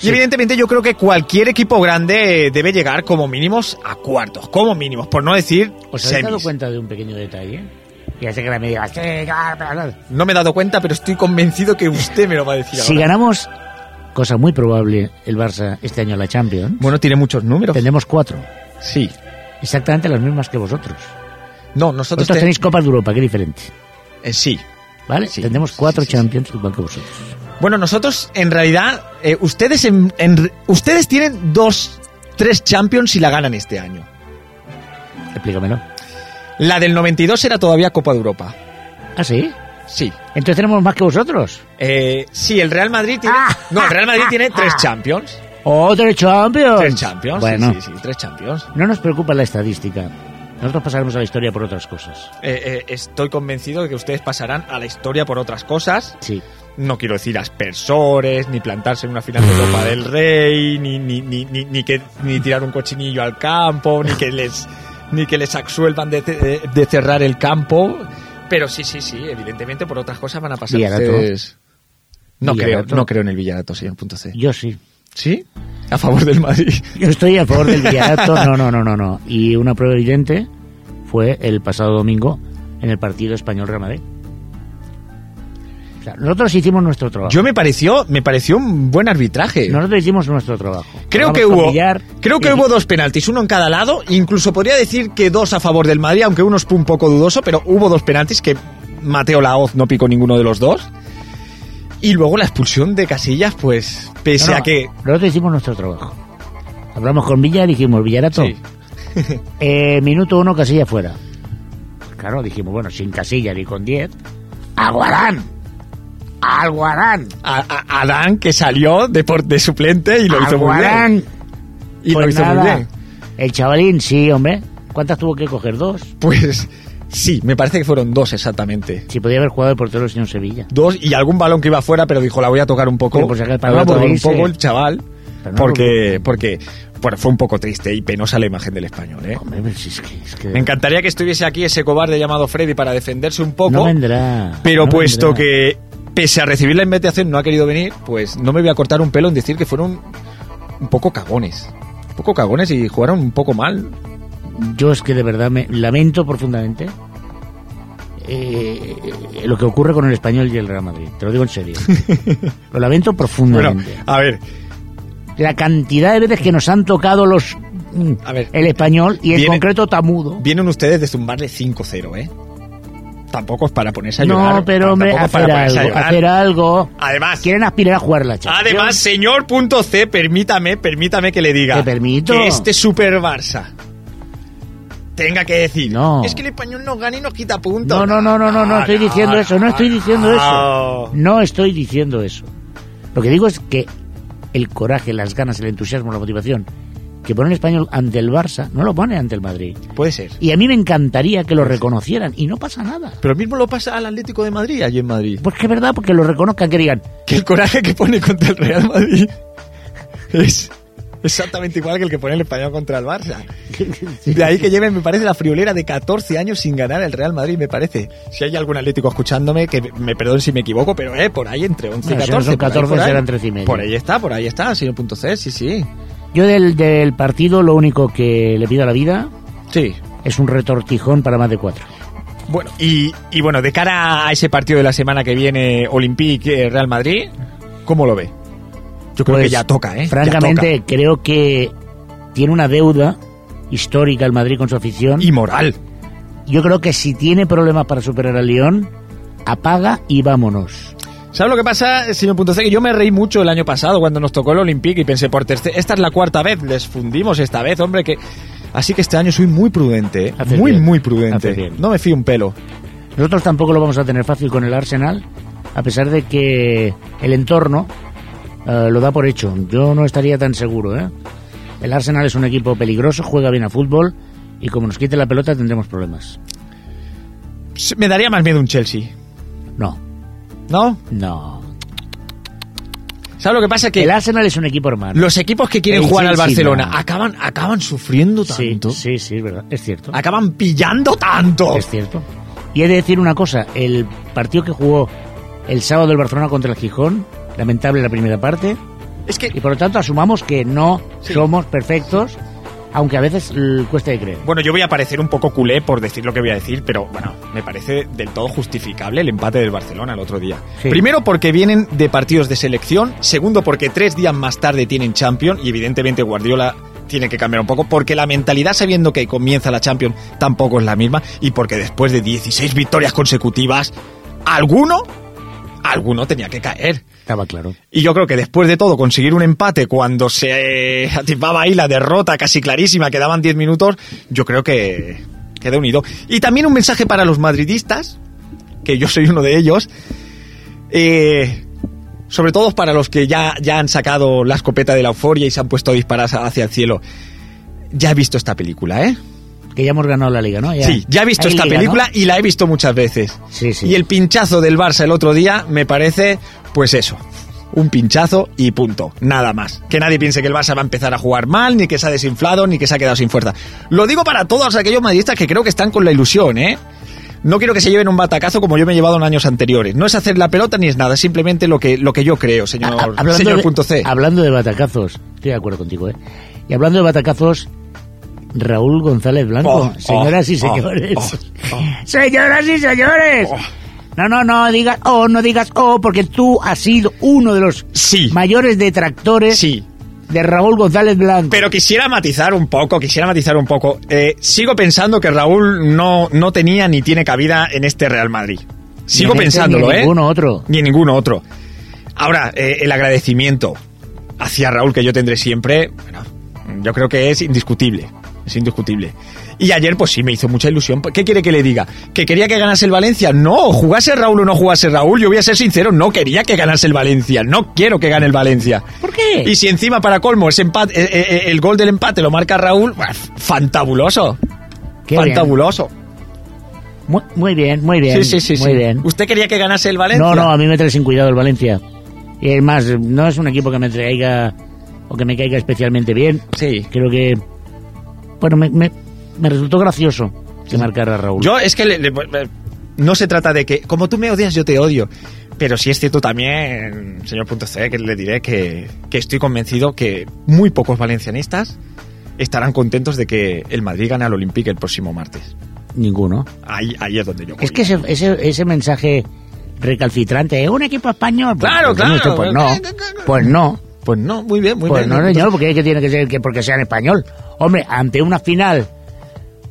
Y evidentemente yo creo que cualquier equipo grande debe llegar como mínimos a cuartos, como mínimos, por no decir ¿Os habéis dado cuenta de un pequeño detalle? Ya sé que la me diga, "Sí, claro, pero no". Me he dado cuenta, pero estoy convencido que usted me lo va a decir Si ahora. ganamos, cosa muy probable, el Barça este año la Champions, Bueno, tiene muchos números. tendremos cuatro. Sí. Exactamente las mismas que vosotros. No, nosotros Vosotros te- tenéis Copas de Europa, qué diferente. eh, sí. ¿Vale? Sí, Tendremos sí, cuatro sí. Champions igual que vosotros. Bueno, nosotros en realidad, eh, ustedes en, en- ustedes tienen dos, tres Champions y la ganan este año. Explícamelo. La del 92 era todavía Copa de Europa. ¿Ah, sí? Sí. Entonces tenemos más que vosotros. Eh, sí, el Real Madrid tiene. Ah. No, el Real Madrid tiene [LAUGHS] tres Champions. ¡Otro Champions! Tres Champions. Bueno, Sí, sí, sí, tres Champions. no nos preocupa la estadística. Nosotros pasaremos a la historia por otras cosas. Eh, eh, estoy convencido de que ustedes pasarán a la historia por otras cosas. Sí. No quiero decir aspersores, ni plantarse en una final de Copa del Rey, ni, ni, ni, ni, que, ni tirar un cochinillo al campo, ni que les, ni que les absuelvan de, de- de cerrar el campo. Pero sí, sí, sí, evidentemente por otras cosas van a pasar Villarato. ustedes. No creo, Villarato. no creo en el Villarato, señor punto C. Yo sí. ¿Sí? A favor del Madrid. Yo estoy a favor del Villarato. No, no, no, no, no. Y una prueba evidente fue el pasado domingo en el partido español-Real Madrid. O sea, nosotros hicimos nuestro trabajo. Yo me pareció, me pareció un buen arbitraje. Nosotros hicimos nuestro trabajo. Creo que hubo, Villar creo que y- hubo dos penaltis, uno en cada lado. Incluso podría decir que dos a favor del Madrid, aunque uno es un poco dudoso, pero hubo dos penaltis que Mateo Laoz no picó ninguno de los dos. Y luego la expulsión de Casillas, pues, pese No, no, a que. Nosotros hicimos nuestro trabajo. Hablamos con Villar y dijimos, Villarato, Sí. [LAUGHS] eh, minuto uno, casilla fuera. Pues claro, dijimos, bueno, sin casilla ni con 10. ¡Aguarán! ¡Aguarán! A, a- Adán, que salió de, por- de suplente y lo hizo muy bien. Y Pues lo hizo muy bien. El chavalín, sí, hombre. ¿Cuántas tuvo que coger? ¿Dos? Pues sí, me parece que fueron dos exactamente. Si podía haber jugado de portero el señor Sevilla. Dos y algún balón que iba afuera, pero dijo, la voy a tocar un poco. Pero acaso, la voy a tocar un poco el chaval. No Porque, porque bueno, fue un poco triste y penosa la imagen del español, ¿eh? Hombre, pues si es que... Es que Me encantaría que estuviese aquí ese cobarde llamado Freddy para defenderse un poco. No vendrá. pero no puesto vendrá. que, pese a recibir la invitación, no ha querido venir, pues no me voy a cortar un pelo en decir que fueron un poco cagones. Un poco cagones y jugaron un poco mal. Yo es que de verdad me lamento profundamente eh, lo que ocurre con el español y el Real Madrid. Te lo digo en serio. [LAUGHS] Lo lamento Bueno, profundamente. a ver, La cantidad de veces que nos han tocado los mm, A ver, el español y en concreto Tamudo. vienen ustedes de zumbarle 5-0, ¿eh? Tampoco es para ponerse a llorar. No, pero hombre, para hacer ponerse a algo, llorar. hacer algo. Además, Quieren aspirar a jugar la Champions. Además, señor punto C, permítame, permítame que le diga Te permito. que este Super Barça tenga que decir, No. es que el español nos gana y nos quita puntos. No, no, no, no, no, no estoy diciendo eso, no estoy diciendo eso. no. Estoy diciendo eso. Lo que digo es que el coraje, las ganas, el entusiasmo, la motivación que pone el español ante el Barça, no lo pone ante el Madrid. Puede ser. Y a mí me encantaría que lo reconocieran y no pasa nada. Pero mismo lo pasa al Atlético de Madrid, allí en Madrid. Pues que es verdad, porque lo reconozcan, que digan, Que el coraje que pone contra el Real Madrid [LAUGHS] es exactamente igual que el que pone el español contra el Barça. De ahí que lleven, me parece, la friolera de 14 años sin ganar el Real Madrid, me parece. Si hay algún atlético escuchándome, que me perdonen si me equivoco, pero eh, por ahí entre 11 y No, si 14. no son por ahí, 14 por ahí. serán 13 y medio. Por ahí está, por ahí está, punto C, sí, sí. yo del, del partido lo único que le pido a la vida Sí. es un retortijón para más de cuatro. Bueno, y, y bueno, de cara a ese partido de la semana que viene, Olympique eh, Real Madrid, ¿cómo lo ve? Yo creo Pues, que ya toca, ¿eh? Francamente, creo que tiene una deuda histórica el Madrid con su afición. Y moral. Yo creo que si tiene problemas para superar al León, apaga y vámonos. ¿Sabes lo que pasa, señor Punto C? Que yo me reí mucho el año pasado cuando nos tocó el Olympique y pensé, por esta es la cuarta vez, les fundimos esta vez, hombre, que... Así que este año soy muy prudente, ¿eh? Haces muy, bien, muy prudente. No me fío un pelo. Nosotros tampoco lo vamos a tener fácil con el Arsenal, a pesar de que el entorno eh, lo da por hecho. Yo no estaría tan seguro. ¿eh? El Arsenal es un equipo peligroso, juega bien a fútbol y como nos quite la pelota tendremos problemas. Me daría más miedo un Chelsea, No, ¿no? no. ¿Sabes lo que pasa? Que El Arsenal es un equipo hermano. los equipos que quieren El jugar al Barcelona no. acaban, acaban sufriendo Sí, tanto. sí, sí, es verdad, es cierto. Acaban pillando tanto. Es cierto. Y he de decir una cosa, el partido que jugó el sábado el Barcelona contra el Gijón, lamentable la primera parte, Es que y por lo tanto asumamos que no Sí. somos perfectos, aunque a veces cueste de creer. Bueno, yo voy a parecer un poco culé por decir lo que voy a decir, pero bueno, me parece del todo justificable el empate del Barcelona el otro día. Sí. Primero porque vienen de partidos de selección, segundo porque tres días más tarde tienen Champions y evidentemente Guardiola tiene que cambiar un poco porque la mentalidad sabiendo que comienza la Champions tampoco es la misma y porque después de 16 victorias consecutivas, alguno, alguno tenía que caer. Estaba claro. Y yo creo que después de todo, conseguir un empate cuando se eh, atisbaba ahí la derrota casi clarísima, quedaban 10 minutos, yo creo que queda unido. Y también un mensaje para los madridistas, que yo soy uno de ellos, eh, sobre todo para los que ya, ya han sacado la escopeta de la euforia y se han puesto a disparar hacia el cielo. Ya he visto esta película, ¿eh? Que ya hemos ganado la liga, ¿no? Ya- Sí, ya he visto esta liga, película ¿no? y la he visto muchas veces. Sí, sí. Y el pinchazo del Barça el otro día me parece, pues eso, un pinchazo y punto, nada más. Que nadie piense que el Barça va a empezar a jugar mal, ni que se ha desinflado, ni que se ha quedado sin fuerza. Lo digo para todos aquellos madridistas que creo que están con la ilusión, ¿eh? No quiero que se lleven un batacazo como yo me he llevado en años anteriores. No es hacer la pelota ni es nada, es simplemente lo que, lo que yo creo, señor, A- [LAUGHS] a- hablando, señor de, punto C. hablando de batacazos, estoy de acuerdo contigo, ¿eh? Y hablando de batacazos, Raúl González Blanco, Oh, señoras oh, y señores. oh, oh. [LAUGHS] Señoras y señores. Oh. No, no, no digas oh, no digas oh, porque tú has sido uno de los Sí. mayores detractores Sí, de Raúl González Blanco. Pero quisiera matizar un poco, quisiera matizar un poco. Eh, sigo pensando que Raúl no, no tenía ni tiene cabida en este Real Madrid. Sigo Ni en este, pensándolo, ni en ¿eh? ninguno otro. Ni en ninguno otro. Ahora, eh, el agradecimiento hacia Raúl que yo tendré siempre, bueno, yo creo que es indiscutible. Es indiscutible. Y ayer, pues sí, me hizo mucha ilusión. ¿Qué quiere que le diga? ¿Que quería que ganase el Valencia? No, jugase Raúl o no jugase Raúl, yo voy a ser sincero, no quería que ganase el Valencia. No quiero que gane el Valencia. ¿Por qué? Y si encima para colmo ese empate, eh, eh, el gol del empate lo marca Raúl, fantabuloso. Qué bien. fantabuloso. Muy, muy bien, muy bien. Sí, sí, sí. Muy sí. bien. ¿Usted quería que ganase el Valencia? No, no, a mí me trae sin cuidado el Valencia. Y es más, no es un equipo que me traiga o que me caiga especialmente bien. Sí. Creo que. Bueno, me, me, me resultó gracioso que marcara a Raúl. Yo es que le- le- no se trata de que, como tú me odias, yo te odio. Pero sí es cierto también, señor Punto C, que le diré que, que estoy convencido que muy pocos valencianistas estarán contentos de que el Madrid gane al Olympique el próximo martes. Ninguno. Ahí, ahí es donde yo voy. Es que ese, ese, ese mensaje recalcitrante, ¿eh? un equipo español. Pues, Claro, claro. Pues no, [LAUGHS] pues no. Pues no, muy bien, muy Pues bien. no, señor, porque que tiene que ser que porque sea en español. Hombre, ante una final,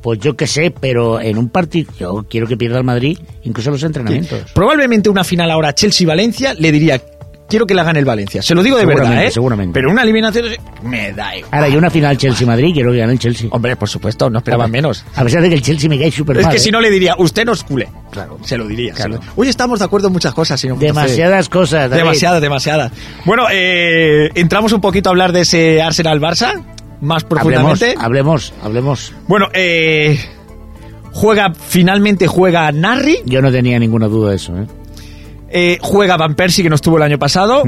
pues yo qué sé, pero en un partido, yo quiero que pierda el Madrid, incluso los entrenamientos. Probablemente una final ahora Chelsea-Valencia le diría, quiero que la gane el Valencia. Se lo digo de verdad, ¿eh? seguramente. Pero una eliminación me da igual. Ahora, y una final Chelsea-Madrid, quiero que gane el Chelsea. Hombre, por supuesto, no esperaba Hombre, menos. A pesar de que el Chelsea me cae súper Es mal. que ¿eh? si no le diría, usted no es culé. Claro. Se lo diría. Claro. se lo- Hoy estamos de acuerdo en muchas cosas, señor. Demasiadas cosas. David. Demasiadas, demasiadas. Bueno, eh, entramos un poquito a hablar de ese Arsenal-Barça, más Hablemos, profundamente. hablemos, hablemos. Bueno, eh, juega, finalmente juega Narri, Yo no tenía ninguna duda de eso. ¿eh? Eh, juega Van Persie, que no estuvo el año pasado,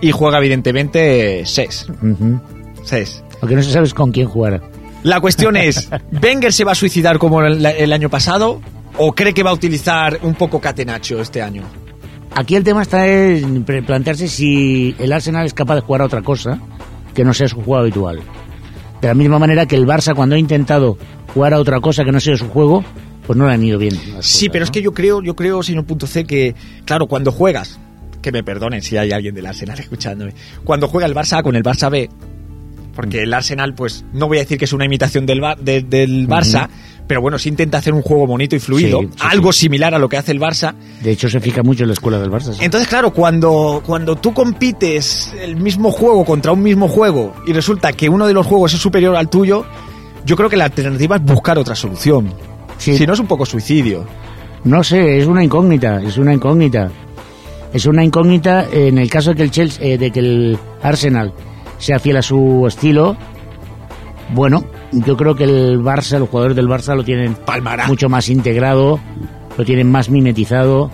y juega evidentemente Ses. ujú. Ses. Lo que no se sabe es con quién jugará. La cuestión es, [LAUGHS] ¿Wenger se va a suicidar como el, el año pasado? ¿O cree que va a utilizar un poco Catenacho este año? Aquí el tema está en plantearse si el Arsenal es capaz de jugar a otra cosa que no sea su juego habitual. De la misma manera que el Barça cuando ha intentado jugar a otra cosa que no sea su juego, pues no le han ido bien. Sí, pero es que yo creo, yo creo, señor Punto C, que, claro, cuando juegas, que me perdonen si hay alguien del Arsenal escuchándome, cuando juega el Barça A con el Barça B, porque el Arsenal, pues, no voy a decir que es una imitación del, de- del Barça, pero bueno, sí intenta hacer un juego bonito y fluido, Sí, sí, algo similar a lo que hace el Barça. De hecho, se fija mucho en la escuela del Barça. Entonces, claro, cuando, cuando tú compites el mismo juego contra un mismo juego y resulta que uno de los juegos es superior al tuyo, yo creo que la alternativa es buscar otra solución. Sí. Si no es un poco suicidio. No sé, es una incógnita, es una incógnita. Es una incógnita en el caso de que el Chelsea, eh, de que el Arsenal sea fiel a su estilo. Bueno, yo creo que el Barça, los jugadores del Barça lo tienen Palmará. mucho más integrado, lo tienen más mimetizado.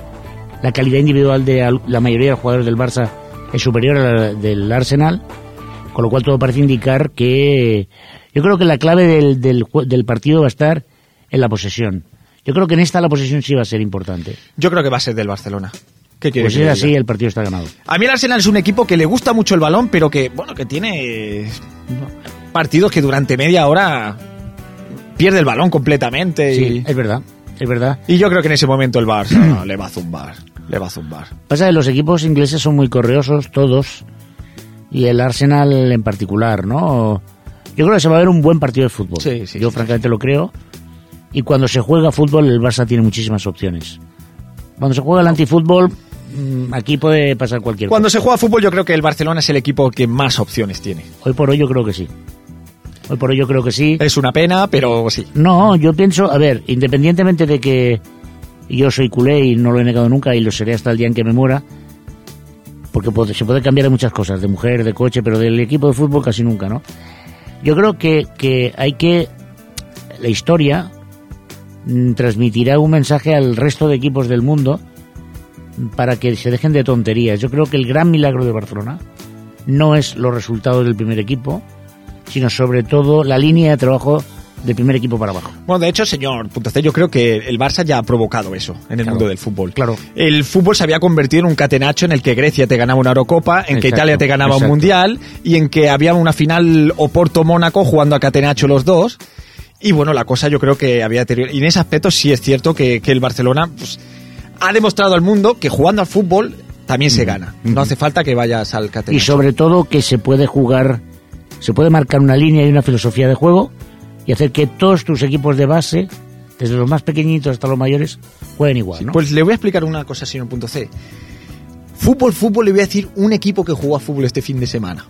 La calidad individual de la mayoría de los jugadores del Barça es superior a la del Arsenal, con lo cual todo parece indicar que yo creo que la clave del, del, del partido va a estar en la posesión. Yo creo que en esta la posesión sí va a ser importante. Yo creo que va a ser del Barcelona. ¿Qué Pues es así, el partido está ganado. A mí el Arsenal es un equipo que le gusta mucho el balón, pero que, bueno, que tiene partidos que durante media hora pierde el balón completamente. Sí, y, es verdad, es verdad. y yo creo que en ese momento el Barça [CLEARS THROAT] le va a zumbar. Le va a zumbar. Pasa que los equipos ingleses son muy correosos, todos, y el Arsenal en particular, ¿no? Yo creo que se va a ver un buen partido de fútbol. Sí, sí, Yo sí. francamente lo creo. Y cuando se juega fútbol, el Barça tiene muchísimas opciones. Cuando se juega el antifútbol, mm, aquí puede pasar cualquier Cuando cosa. se juega fútbol, yo creo que el Barcelona es el equipo que más opciones tiene. Hoy por hoy yo creo que sí. Hoy por hoy yo creo que sí. Es una pena, pero sí. No, yo pienso, a ver, independientemente de que yo soy culé y no lo he negado nunca y lo seré hasta el día en que me muera, porque puede- se puede cambiar de muchas cosas, de mujer, de coche, pero del equipo de fútbol casi nunca, ¿no? Yo creo que, que hay que, la historia transmitirá un mensaje al resto de equipos del mundo para que se dejen de tonterías. Yo creo que el gran milagro de Barcelona no es los resultados del primer equipo, sino sobre todo la línea de trabajo del primer equipo para abajo. Bueno, de hecho, señor Punto C, yo creo que el Barça ya ha provocado eso en el Claro. mundo del fútbol. Claro. El fútbol se había convertido en un catenacho en el que Grecia te ganaba una Eurocopa, en que Italia te ganaba exacto. un Mundial y en que había una final Oporto-Mónaco jugando a catenacho los dos. Y bueno, la cosa yo creo que había deteriorado. Y en ese aspecto sí es cierto que, que el Barcelona pues, ha demostrado al mundo que jugando al fútbol también se gana. No hace falta que vayas al catenacho. Y sobre todo que se puede jugar, se puede marcar una línea y una filosofía de juego y hacer que todos tus equipos de base, desde los más pequeñitos hasta los mayores, jueguen igual, ¿no? Pues le voy a explicar una cosa, señor Punto C. Fútbol, fútbol, le voy a decir un equipo que jugó a fútbol este fin de semana.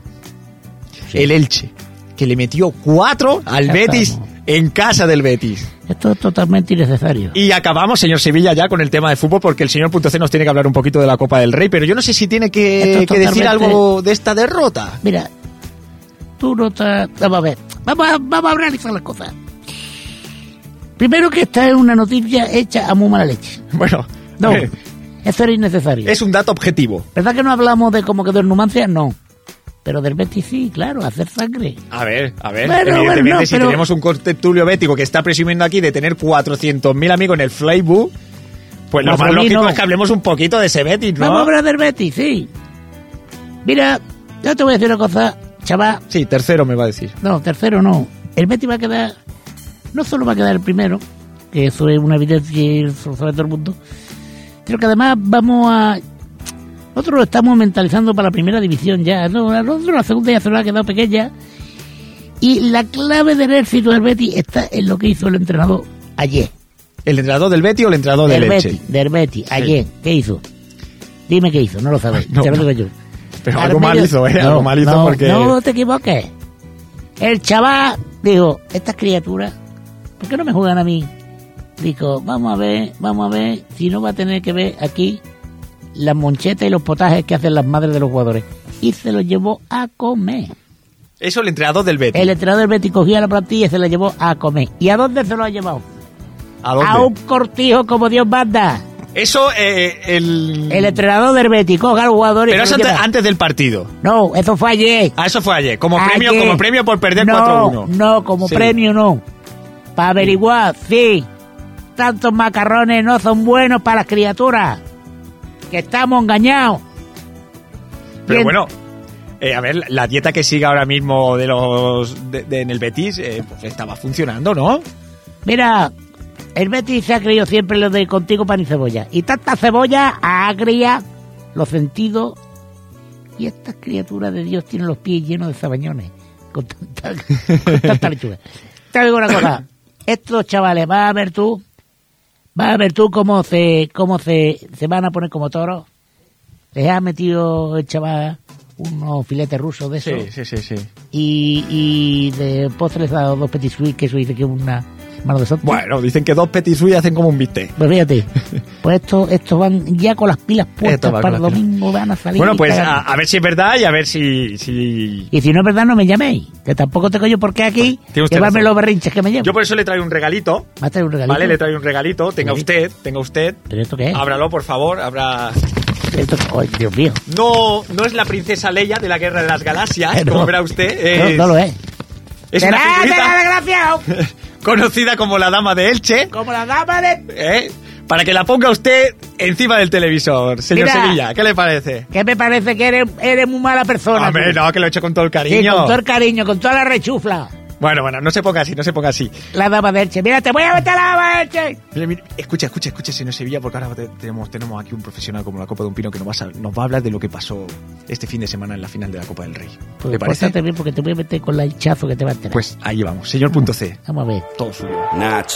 Sí. El Elche, que le metió cuatro al Ya Betis estamos. En casa del Betis. Esto es totalmente innecesario. Y acabamos, señor Sevilla, ya con el tema de fútbol, porque el señor Punto C nos tiene que hablar un poquito de la Copa del Rey, pero yo no sé si tiene que, Esto es que decir algo de esta derrota. Mira, tú no estás... Vamos a ver, vamos a, vamos a analizar las cosas. Primero que esta es una noticia hecha a muy mala leche. Bueno, No, eh, esto era innecesario. es un dato objetivo. ¿Verdad que no hablamos de cómo quedó el Numancia? No. Pero del Betis sí, claro, hacer sangre. A ver, a ver, Bueno, evidentemente bueno, no, si pero- tenemos un contertulio bético que está presumiendo aquí de tener 400.000 amigos en el Flybook, pues lo más 4.000 lógico no. es que hablemos un poquito de ese Betis, ¿no? Vamos a hablar del Betis, sí. Mira, yo te voy a decir una cosa, chaval. Sí, tercero me va a decir. No, tercero no. El Betis va a quedar. No solo va a quedar el primero, que eso es una evidencia y lo sabe todo el mundo, sino que además vamos a. Nosotros lo estamos mentalizando para la primera división ya. No, nosotros la segunda ya se nos ha quedado pequeña. Y la clave del éxito del Betis está en lo que hizo el entrenador ayer. ¿El entrenador del Betis o el entrenador del? Betis, del Betis, ayer. ¿Qué hizo? Dime qué hizo, no lo sabes. No, no. yo. Pero Al algo mal hizo, ¿eh? No, algo mal hizo porque... No te equivoques. El chaval dijo, estas criaturas, ¿por qué no me juegan a mí? Dijo, vamos a ver, vamos a ver si no va a tener que ver aquí las monchetas y los potajes que hacen las madres de los jugadores. Y se los llevó a comer. Eso el entrenador del Betis. El entrenador del Betis cogía la plantilla y se la llevó a comer. ¿Y a dónde se lo ha llevado? ¿A dónde? A un cortijo como Dios manda. Eso, eh, el... El entrenador del Betis coge al jugador y Pero eso antes, del partido. No, eso fue ayer. Ah, eso fue ayer. Como premio, como premio por perder no, 4-1. No, como Sí. premio no. Para averiguar, sí. Tantos macarrones no son buenos para las criaturas. Que estamos engañados. Pero Bien. bueno, eh, a ver, la dieta que sigue ahora mismo de los de, de- en el Betis eh, pues estaba funcionando, ¿no? Mira, el Betis se ha creído siempre lo de contigo pan y cebolla. Y tanta cebolla agria los sentidos. Y estas criaturas de Dios tienen los pies llenos de sabañones. Con tanta, [LAUGHS] con tanta lechuga. Te digo una cosa. [COUGHS] Estos chavales, vas a ver tú. Vas a ver tú cómo se, cómo se, se van a poner como toros. Les ha metido el chaval unos filetes rusos de eso. sí, sí, sí. Y, y de postre les ha dado dos petit suisse, que eso dice que es una de. Bueno, dicen que dos Petit hacen como un bistec. Pues fíjate, [LAUGHS] pues estos estos van ya con las pilas Esto puestas va para el domingo, van a salir. Bueno, pues a, a ver si es verdad y a ver si... si... Y si no es verdad, no me llaméis, que tampoco tengo yo por qué aquí llevarme razón. los berrinches que me llevo. Yo por eso le traigo un regalito, ¿Me has traído un regalito? ¿vale? Le traigo un regalito. Tenga Sí. usted, tenga usted. ¿Pero esto qué es? Ábralo, por favor. Abra... Esto- Dios mío. No, no es la princesa Leia de la Guerra de las Galaxias, [LAUGHS] no. como verá usted. No, Es, no lo es. es una. [LAUGHS] conocida como la Dama de Elche. Como la dama de... ¿eh? Para que la ponga usted encima del televisor, señor Mira. Sevilla. ¿Qué le parece? Que me parece que eres, eres muy mala persona. Hombre, tú. no, que lo he hecho con todo el Sí, cariño. con todo el cariño, con toda la rechufla. Bueno, bueno, no se ponga así, no se ponga así. La dama de Elche. Mira, te voy a meter la dama de Elche. Mira, mira, escucha, escucha, escucha, si no es Sevilla, porque ahora te- tenemos, tenemos aquí un profesional como la Copa de un Pino que nos va, a, nos va a hablar de lo que pasó este fin de semana en la final de la Copa del Rey. Pues ¿Te parece? bien porque te voy a meter con la hinchazo que te va a enterar. Pues ahí vamos, señor punto C, Vamos a ver. todo suyo. Nach.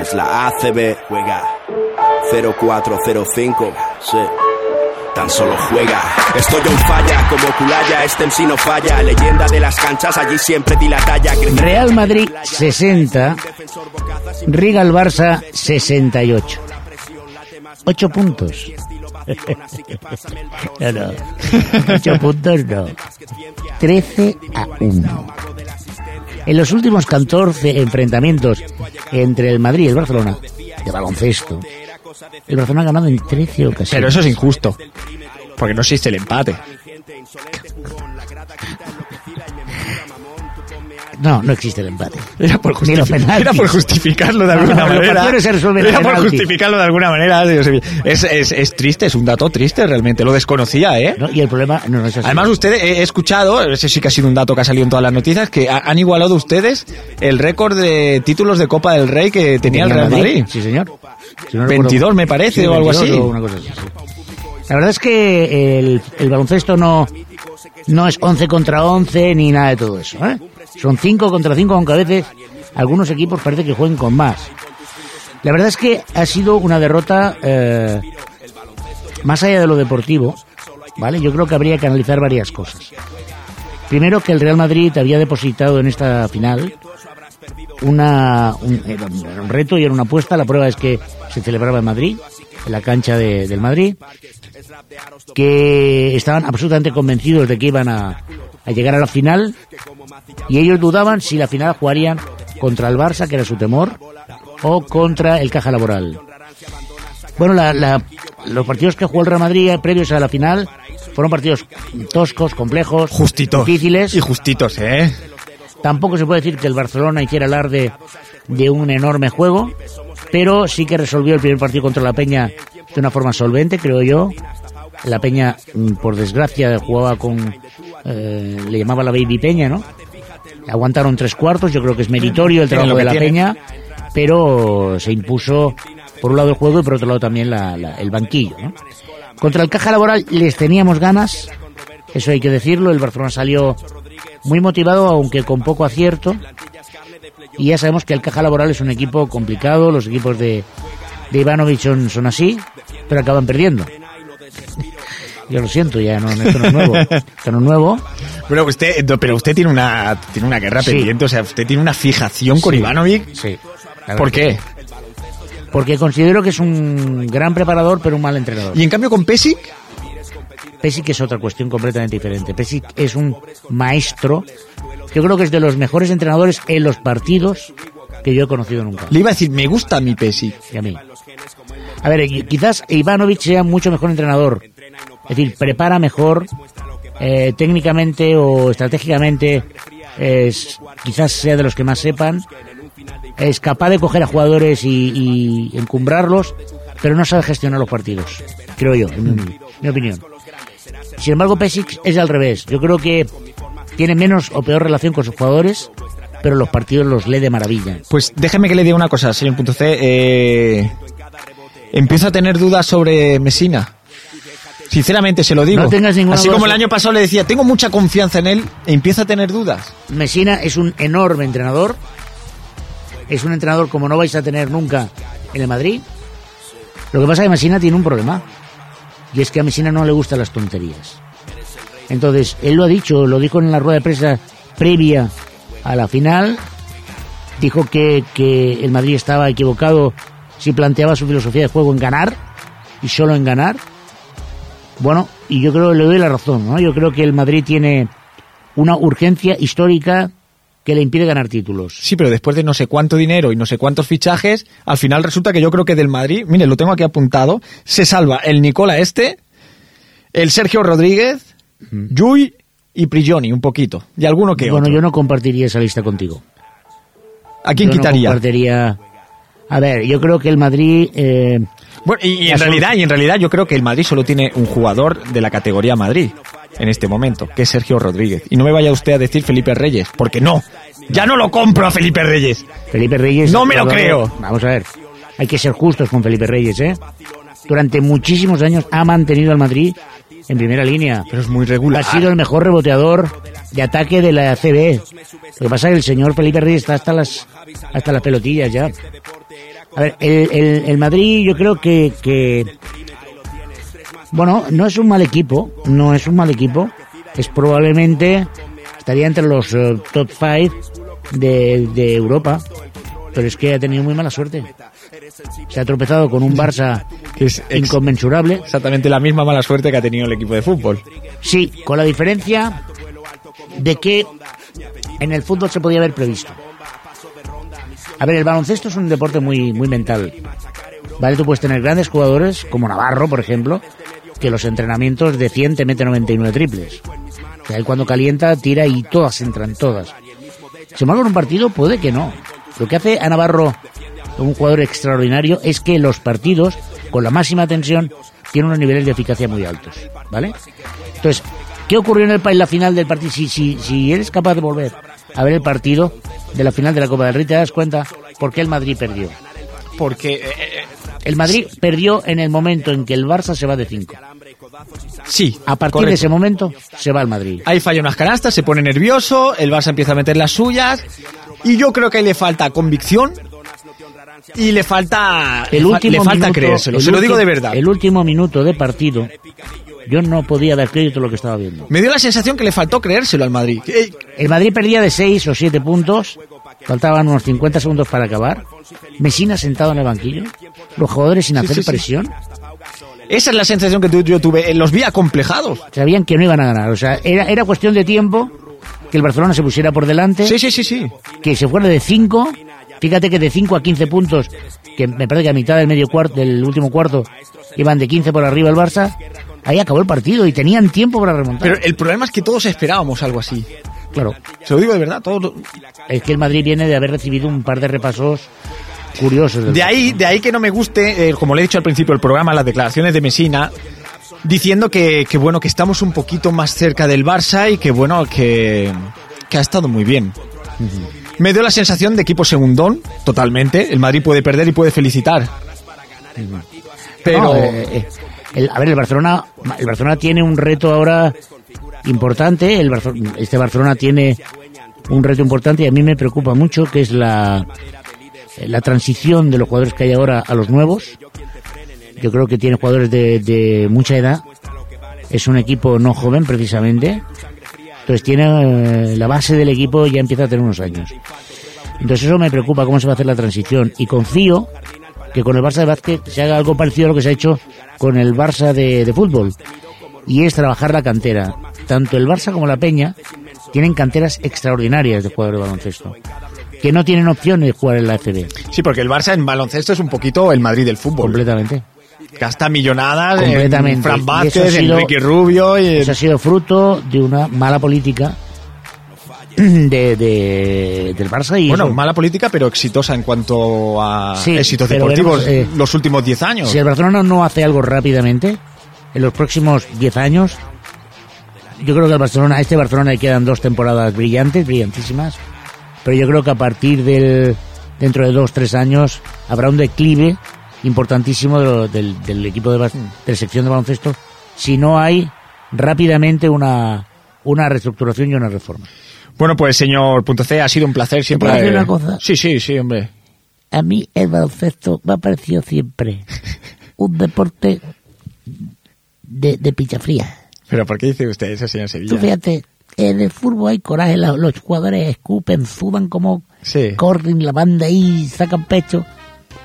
Es la ACB, juega 0405. Sí. Tan solo juega. Estoy on falla, como Culaya, este MC no falla. Leyenda de las canchas, allí siempre di la talla. Real Madrid 60, Riga al Barça 68. 8 [LAUGHS] [LAUGHS] puntos. no, no. 8 puntos no. 13 a 1. En los últimos 14 enfrentamientos entre el Madrid y el Barcelona de baloncesto, el Barcelona ha ganado en 13 ocasiones. Pero eso es injusto, porque no existe el empate. No, no existe el empate. Era por, Ni los justifi- penaltis. era por justificarlo de alguna no, manera. Era por justificarlo de alguna manera. Es, es, es triste, es un dato triste realmente, lo desconocía, ¿eh? ¿no? Y el problema no, es así. Además, ustedes, he he escuchado, ese sí que ha sido un dato que ha salido en todas las noticias, que ha- han igualado ustedes el récord de títulos de Copa del Rey que tenía el Real Madrid. Sí, señor. Si no 22 me parece, o algo 22 así. o una cosa así, sí. La verdad es que el, el baloncesto no, no es 11 contra 11 ni nada de todo eso. ¿eh? Son 5 contra 5, aunque a veces algunos equipos parece que jueguen con más. La verdad es que ha sido una derrota eh, más allá de lo deportivo. ¿vale? Yo creo que habría que analizar varias cosas. Primero que el Real Madrid había depositado en esta final una, un, un reto y era una apuesta. La prueba es que se celebraba en Madrid, en la cancha de- del Madrid, que estaban absolutamente convencidos de que iban a, a llegar a la final y ellos dudaban si la final jugarían contra el Barça, que era su temor, o contra el Caja Laboral. Bueno, la- la- los partidos que jugó el Real Madrid eh, previos a la final fueron partidos toscos, complejos, Justitos. difíciles. Y justitos, ¿eh? Tampoco se puede decir que el Barcelona hiciera alarde de un enorme juego, pero sí que resolvió el primer partido contra la Peña de una forma solvente, creo yo. La Peña, mm, por desgracia, jugaba con... eh, le llamaba la Baby Peña, ¿no? Aguantaron tres cuartos, yo creo que es meritorio el trabajo de la. Peña, pero se impuso por un lado el juego y por otro lado también la- la- el banquillo, ¿no? Contra el Caja Laboral les teníamos ganas, eso hay que decirlo, el Barcelona salió muy motivado, aunque con poco acierto. Y ya sabemos que el Caja Laboral es un equipo complicado, los equipos de, de Ivanovic son, son así, pero acaban perdiendo. Yo lo siento, ya no, esto no es nuevo. [LAUGHS] Esto no es nuevo. Pero usted, no, pero usted tiene una, tiene una guerra Sí. pendiente, o sea, usted tiene una fijación con Sí. Ivanovic. Sí. ¿Por qué? Porque considero que es un gran preparador, pero un mal entrenador. Y en cambio con Pesic, Pesic es otra cuestión completamente diferente. Pesic es un maestro. Yo creo que es de los mejores entrenadores en los partidos que yo he conocido nunca. le iba a decir, me gusta mi Pesic. y a mí. A ver, quizás Ivanovic sea mucho mejor entrenador. Es decir, prepara mejor eh, técnicamente o estratégicamente. Es, quizás sea de los que más sepan. Es capaz de coger a jugadores y, y encumbrarlos, pero no sabe gestionar los partidos. Creo yo, en mi, opinión. Sin embargo, Pesic es al revés. Yo creo que tiene menos o peor relación con sus jugadores, pero los partidos los lee de maravilla. Pues déjeme que le diga una cosa, señor punto C. Eh, empiezo a tener dudas sobre Mesina. Sinceramente, se lo digo. No tengas ninguna Así duda como el año pasado le decía, tengo mucha confianza en él, e empiezo a tener dudas. Mesina es un enorme entrenador. Es un entrenador como no vais a tener nunca en el Madrid. Lo que pasa es que Mesina tiene un problema. Y es que a Mesina no le gustan las tonterías. Entonces, él lo ha dicho, lo dijo en la rueda de prensa previa a la final. Dijo que, que el Madrid estaba equivocado si planteaba su filosofía de juego en ganar y solo en ganar. Bueno, y yo creo que le doy la razón, ¿no? Yo creo que el Madrid tiene una urgencia histórica que le impide ganar títulos. Sí, pero después de no sé cuánto dinero y no sé cuántos fichajes, al final resulta que yo creo que del Madrid, mire, lo tengo aquí apuntado, se salva el Nicola este, el Sergio Rodríguez, Yui y Prigioni, un poquito. Y alguno que bueno, otro. yo no compartiría esa lista contigo. ¿A quién Yo no quitaría? compartiría... A ver, yo creo que el Madrid... eh, Bueno, y, y en realidad, y en realidad yo creo que el Madrid solo tiene un jugador de la categoría Madrid. en este momento, que es Sergio Rodríguez. Y no me vaya usted a decir Felipe Reyes, porque no, ya no lo compro a Felipe Reyes. Felipe Reyes... No me lo creo. Vamos a ver, hay que ser justos con Felipe Reyes, ¿eh? Durante muchísimos años ha mantenido al Madrid en primera línea. Pero es muy regular. Ha sido el mejor reboteador de ataque de la CB. Lo que pasa es que el señor Felipe Reyes está hasta las, hasta las pelotillas ya. A ver, el, el, el Madrid yo creo que, que... Bueno, no es un mal equipo, no es un mal equipo. Es probablemente, estaría entre los eh, top 5 de, de Europa. Pero es que ha tenido muy mala suerte. Se ha tropezado con un Barça [LAUGHS] Que es inconmensurable. exactamente la misma mala suerte que ha tenido el equipo de fútbol. Sí, con la diferencia de que en el fútbol se podía haber previsto. A ver, el baloncesto es un deporte muy, muy mental. ¿Vale? Tú puedes tener grandes jugadores, como Navarro, por ejemplo, que los entrenamientos de 100 te mete 99 triples. O sea, cuando calienta tira y todas entran, todas. Sin embargo, en un partido puede que no. Lo que hace a Navarro un jugador extraordinario es que los partidos, con la máxima tensión, tienen unos niveles de eficacia muy altos. ¿Vale? Entonces, ¿qué ocurrió en el en la final del partido? Si, si, si eres capaz de volver a ver el partido de la final de la Copa del Rey, te das cuenta por qué el Madrid perdió. Porque, eh, eh, El Madrid perdió en el momento en que el Barça se va de 5. sí, A partir correcto. de ese momento se va el Madrid. Ahí falla unas canastas, se pone nervioso, el Barça empieza a meter las suyas y yo creo que ahí le falta convicción y le falta El último le falta minuto- creérselo, el se lo digo de verdad. El último minuto de partido, yo no podía dar crédito a lo que estaba viendo. Me dio la sensación que le faltó creérselo al Madrid. Eh, El Madrid perdía de 6 o 7 puntos, faltaban unos 50 segundos para acabar. Mesina sentado en el banquillo, los jugadores sin hacer sí, sí. presión, Esa es la sensación que yo tuve. Eh, Los vi acomplejados. sabían que no iban a ganar. O sea, era, era cuestión de tiempo que el Barcelona se pusiera por delante, Sí, sí, sí, sí. que se fuera de 5. Fíjate que de 5 a 15 puntos, que me parece que a mitad del medio cuarto, del último cuarto, iban de 15 por arriba el Barça. Ahí acabó el partido y tenían tiempo para remontar. Pero el problema es que todos esperábamos algo así. claro, Se lo digo de verdad. Todos, es que el Madrid viene de haber recibido un par de repasos curiosos. De ahí, de ahí que no me guste, eh, como le he dicho al principio del programa, las declaraciones de Mesina, diciendo que, que bueno, que estamos un poquito más cerca del Barça y que bueno, que, que ha estado muy bien. Me dio la sensación de equipo segundón, totalmente. El Madrid puede perder y puede felicitar. Pero No, eh, eh, el- a ver, el Barcelona, el Barcelona tiene un reto ahora importante. El Barzo- este Barcelona tiene un reto importante y a mí me preocupa mucho, que es la, la transición de los jugadores que hay ahora a los nuevos. Yo creo que tiene jugadores de, de mucha edad. Es un equipo no joven, precisamente. Entonces tiene eh, la base del equipo ya empieza a tener unos años. Entonces eso me preocupa cómo se va a hacer la transición y confío que con el Barça de básquet se haga algo parecido a lo que se ha hecho con el Barça de, de fútbol y es trabajar la cantera. Tanto el Barça como la Peña tienen canteras extraordinarias de jugadores de baloncesto que no tienen opción de jugar en la FB sí, porque el Barça en baloncesto es un poquito el Madrid del fútbol. completamente. Gasta millonadas Completamente. en Fran Vázquez, en Enrique Rubio y Eso ha sido fruto de una mala política de, de- del Barça y Bueno, eso- mala política, pero exitosa en cuanto a Sí, éxitos deportivos veremos, eh, los últimos 10 años. Si el Barcelona no hace algo rápidamente, en los próximos 10 años, yo creo que al Barcelona, a este Barcelona le quedan dos temporadas brillantes, brillantísimas, pero yo creo que a partir del, dentro de dos, tres años, habrá un declive importantísimo de lo- del, del equipo de, bas- de la sección de baloncesto, si no hay rápidamente una, una reestructuración y una reforma. Bueno, pues señor Punto C, ha sido un placer siempre. ¿Puedo decir una cosa? Sí, sí, sí, hombre. A mí el baloncesto me ha parecido siempre [LAUGHS] un deporte de, de picha fría. Pero ¿por qué dice usted eso, señor Tú Sevilla? fíjate, en el fútbol hay coraje, los jugadores escupen, sudan como Sí. corren la banda ahí, sacan pecho.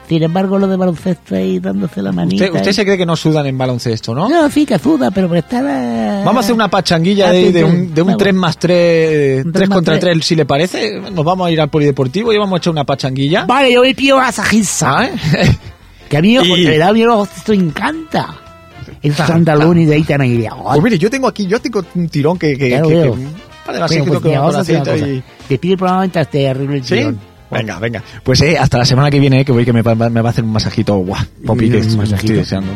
Sin embargo, lo de baloncesto ahí dándose la manita. Usted, usted se cree que no sudan en baloncesto, ¿no? No, sí que suda, pero por estar... eh, Vamos a hacer una pachanguilla Ah, de, sí, de un, de un Vamos. 3 más 3, Un 3 tres más contra tres. 3, si le parece. Nos vamos a ir al polideportivo y vamos a echar una pachanguilla. Vale, yo me pido a Sajisa. Ah, ¿eh? [LAUGHS] Que a mí, Y- de verdad, a mí me encanta. Es andaluz y de ahí también iría. Pues mire, yo tengo aquí, yo tengo un tirón que... que, que- que- de Bueno, pues que mira, vamos a hacer una cosa. y- Despide el programa mientras te arreglo el ¿Sí? tirón. Venga, venga. Pues eh, hasta la semana que viene, eh, que voy que me va, me va a hacer un masajito. Guau, que estoy deseando.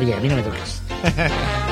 Oye, a mí no me toques. [LAUGHS]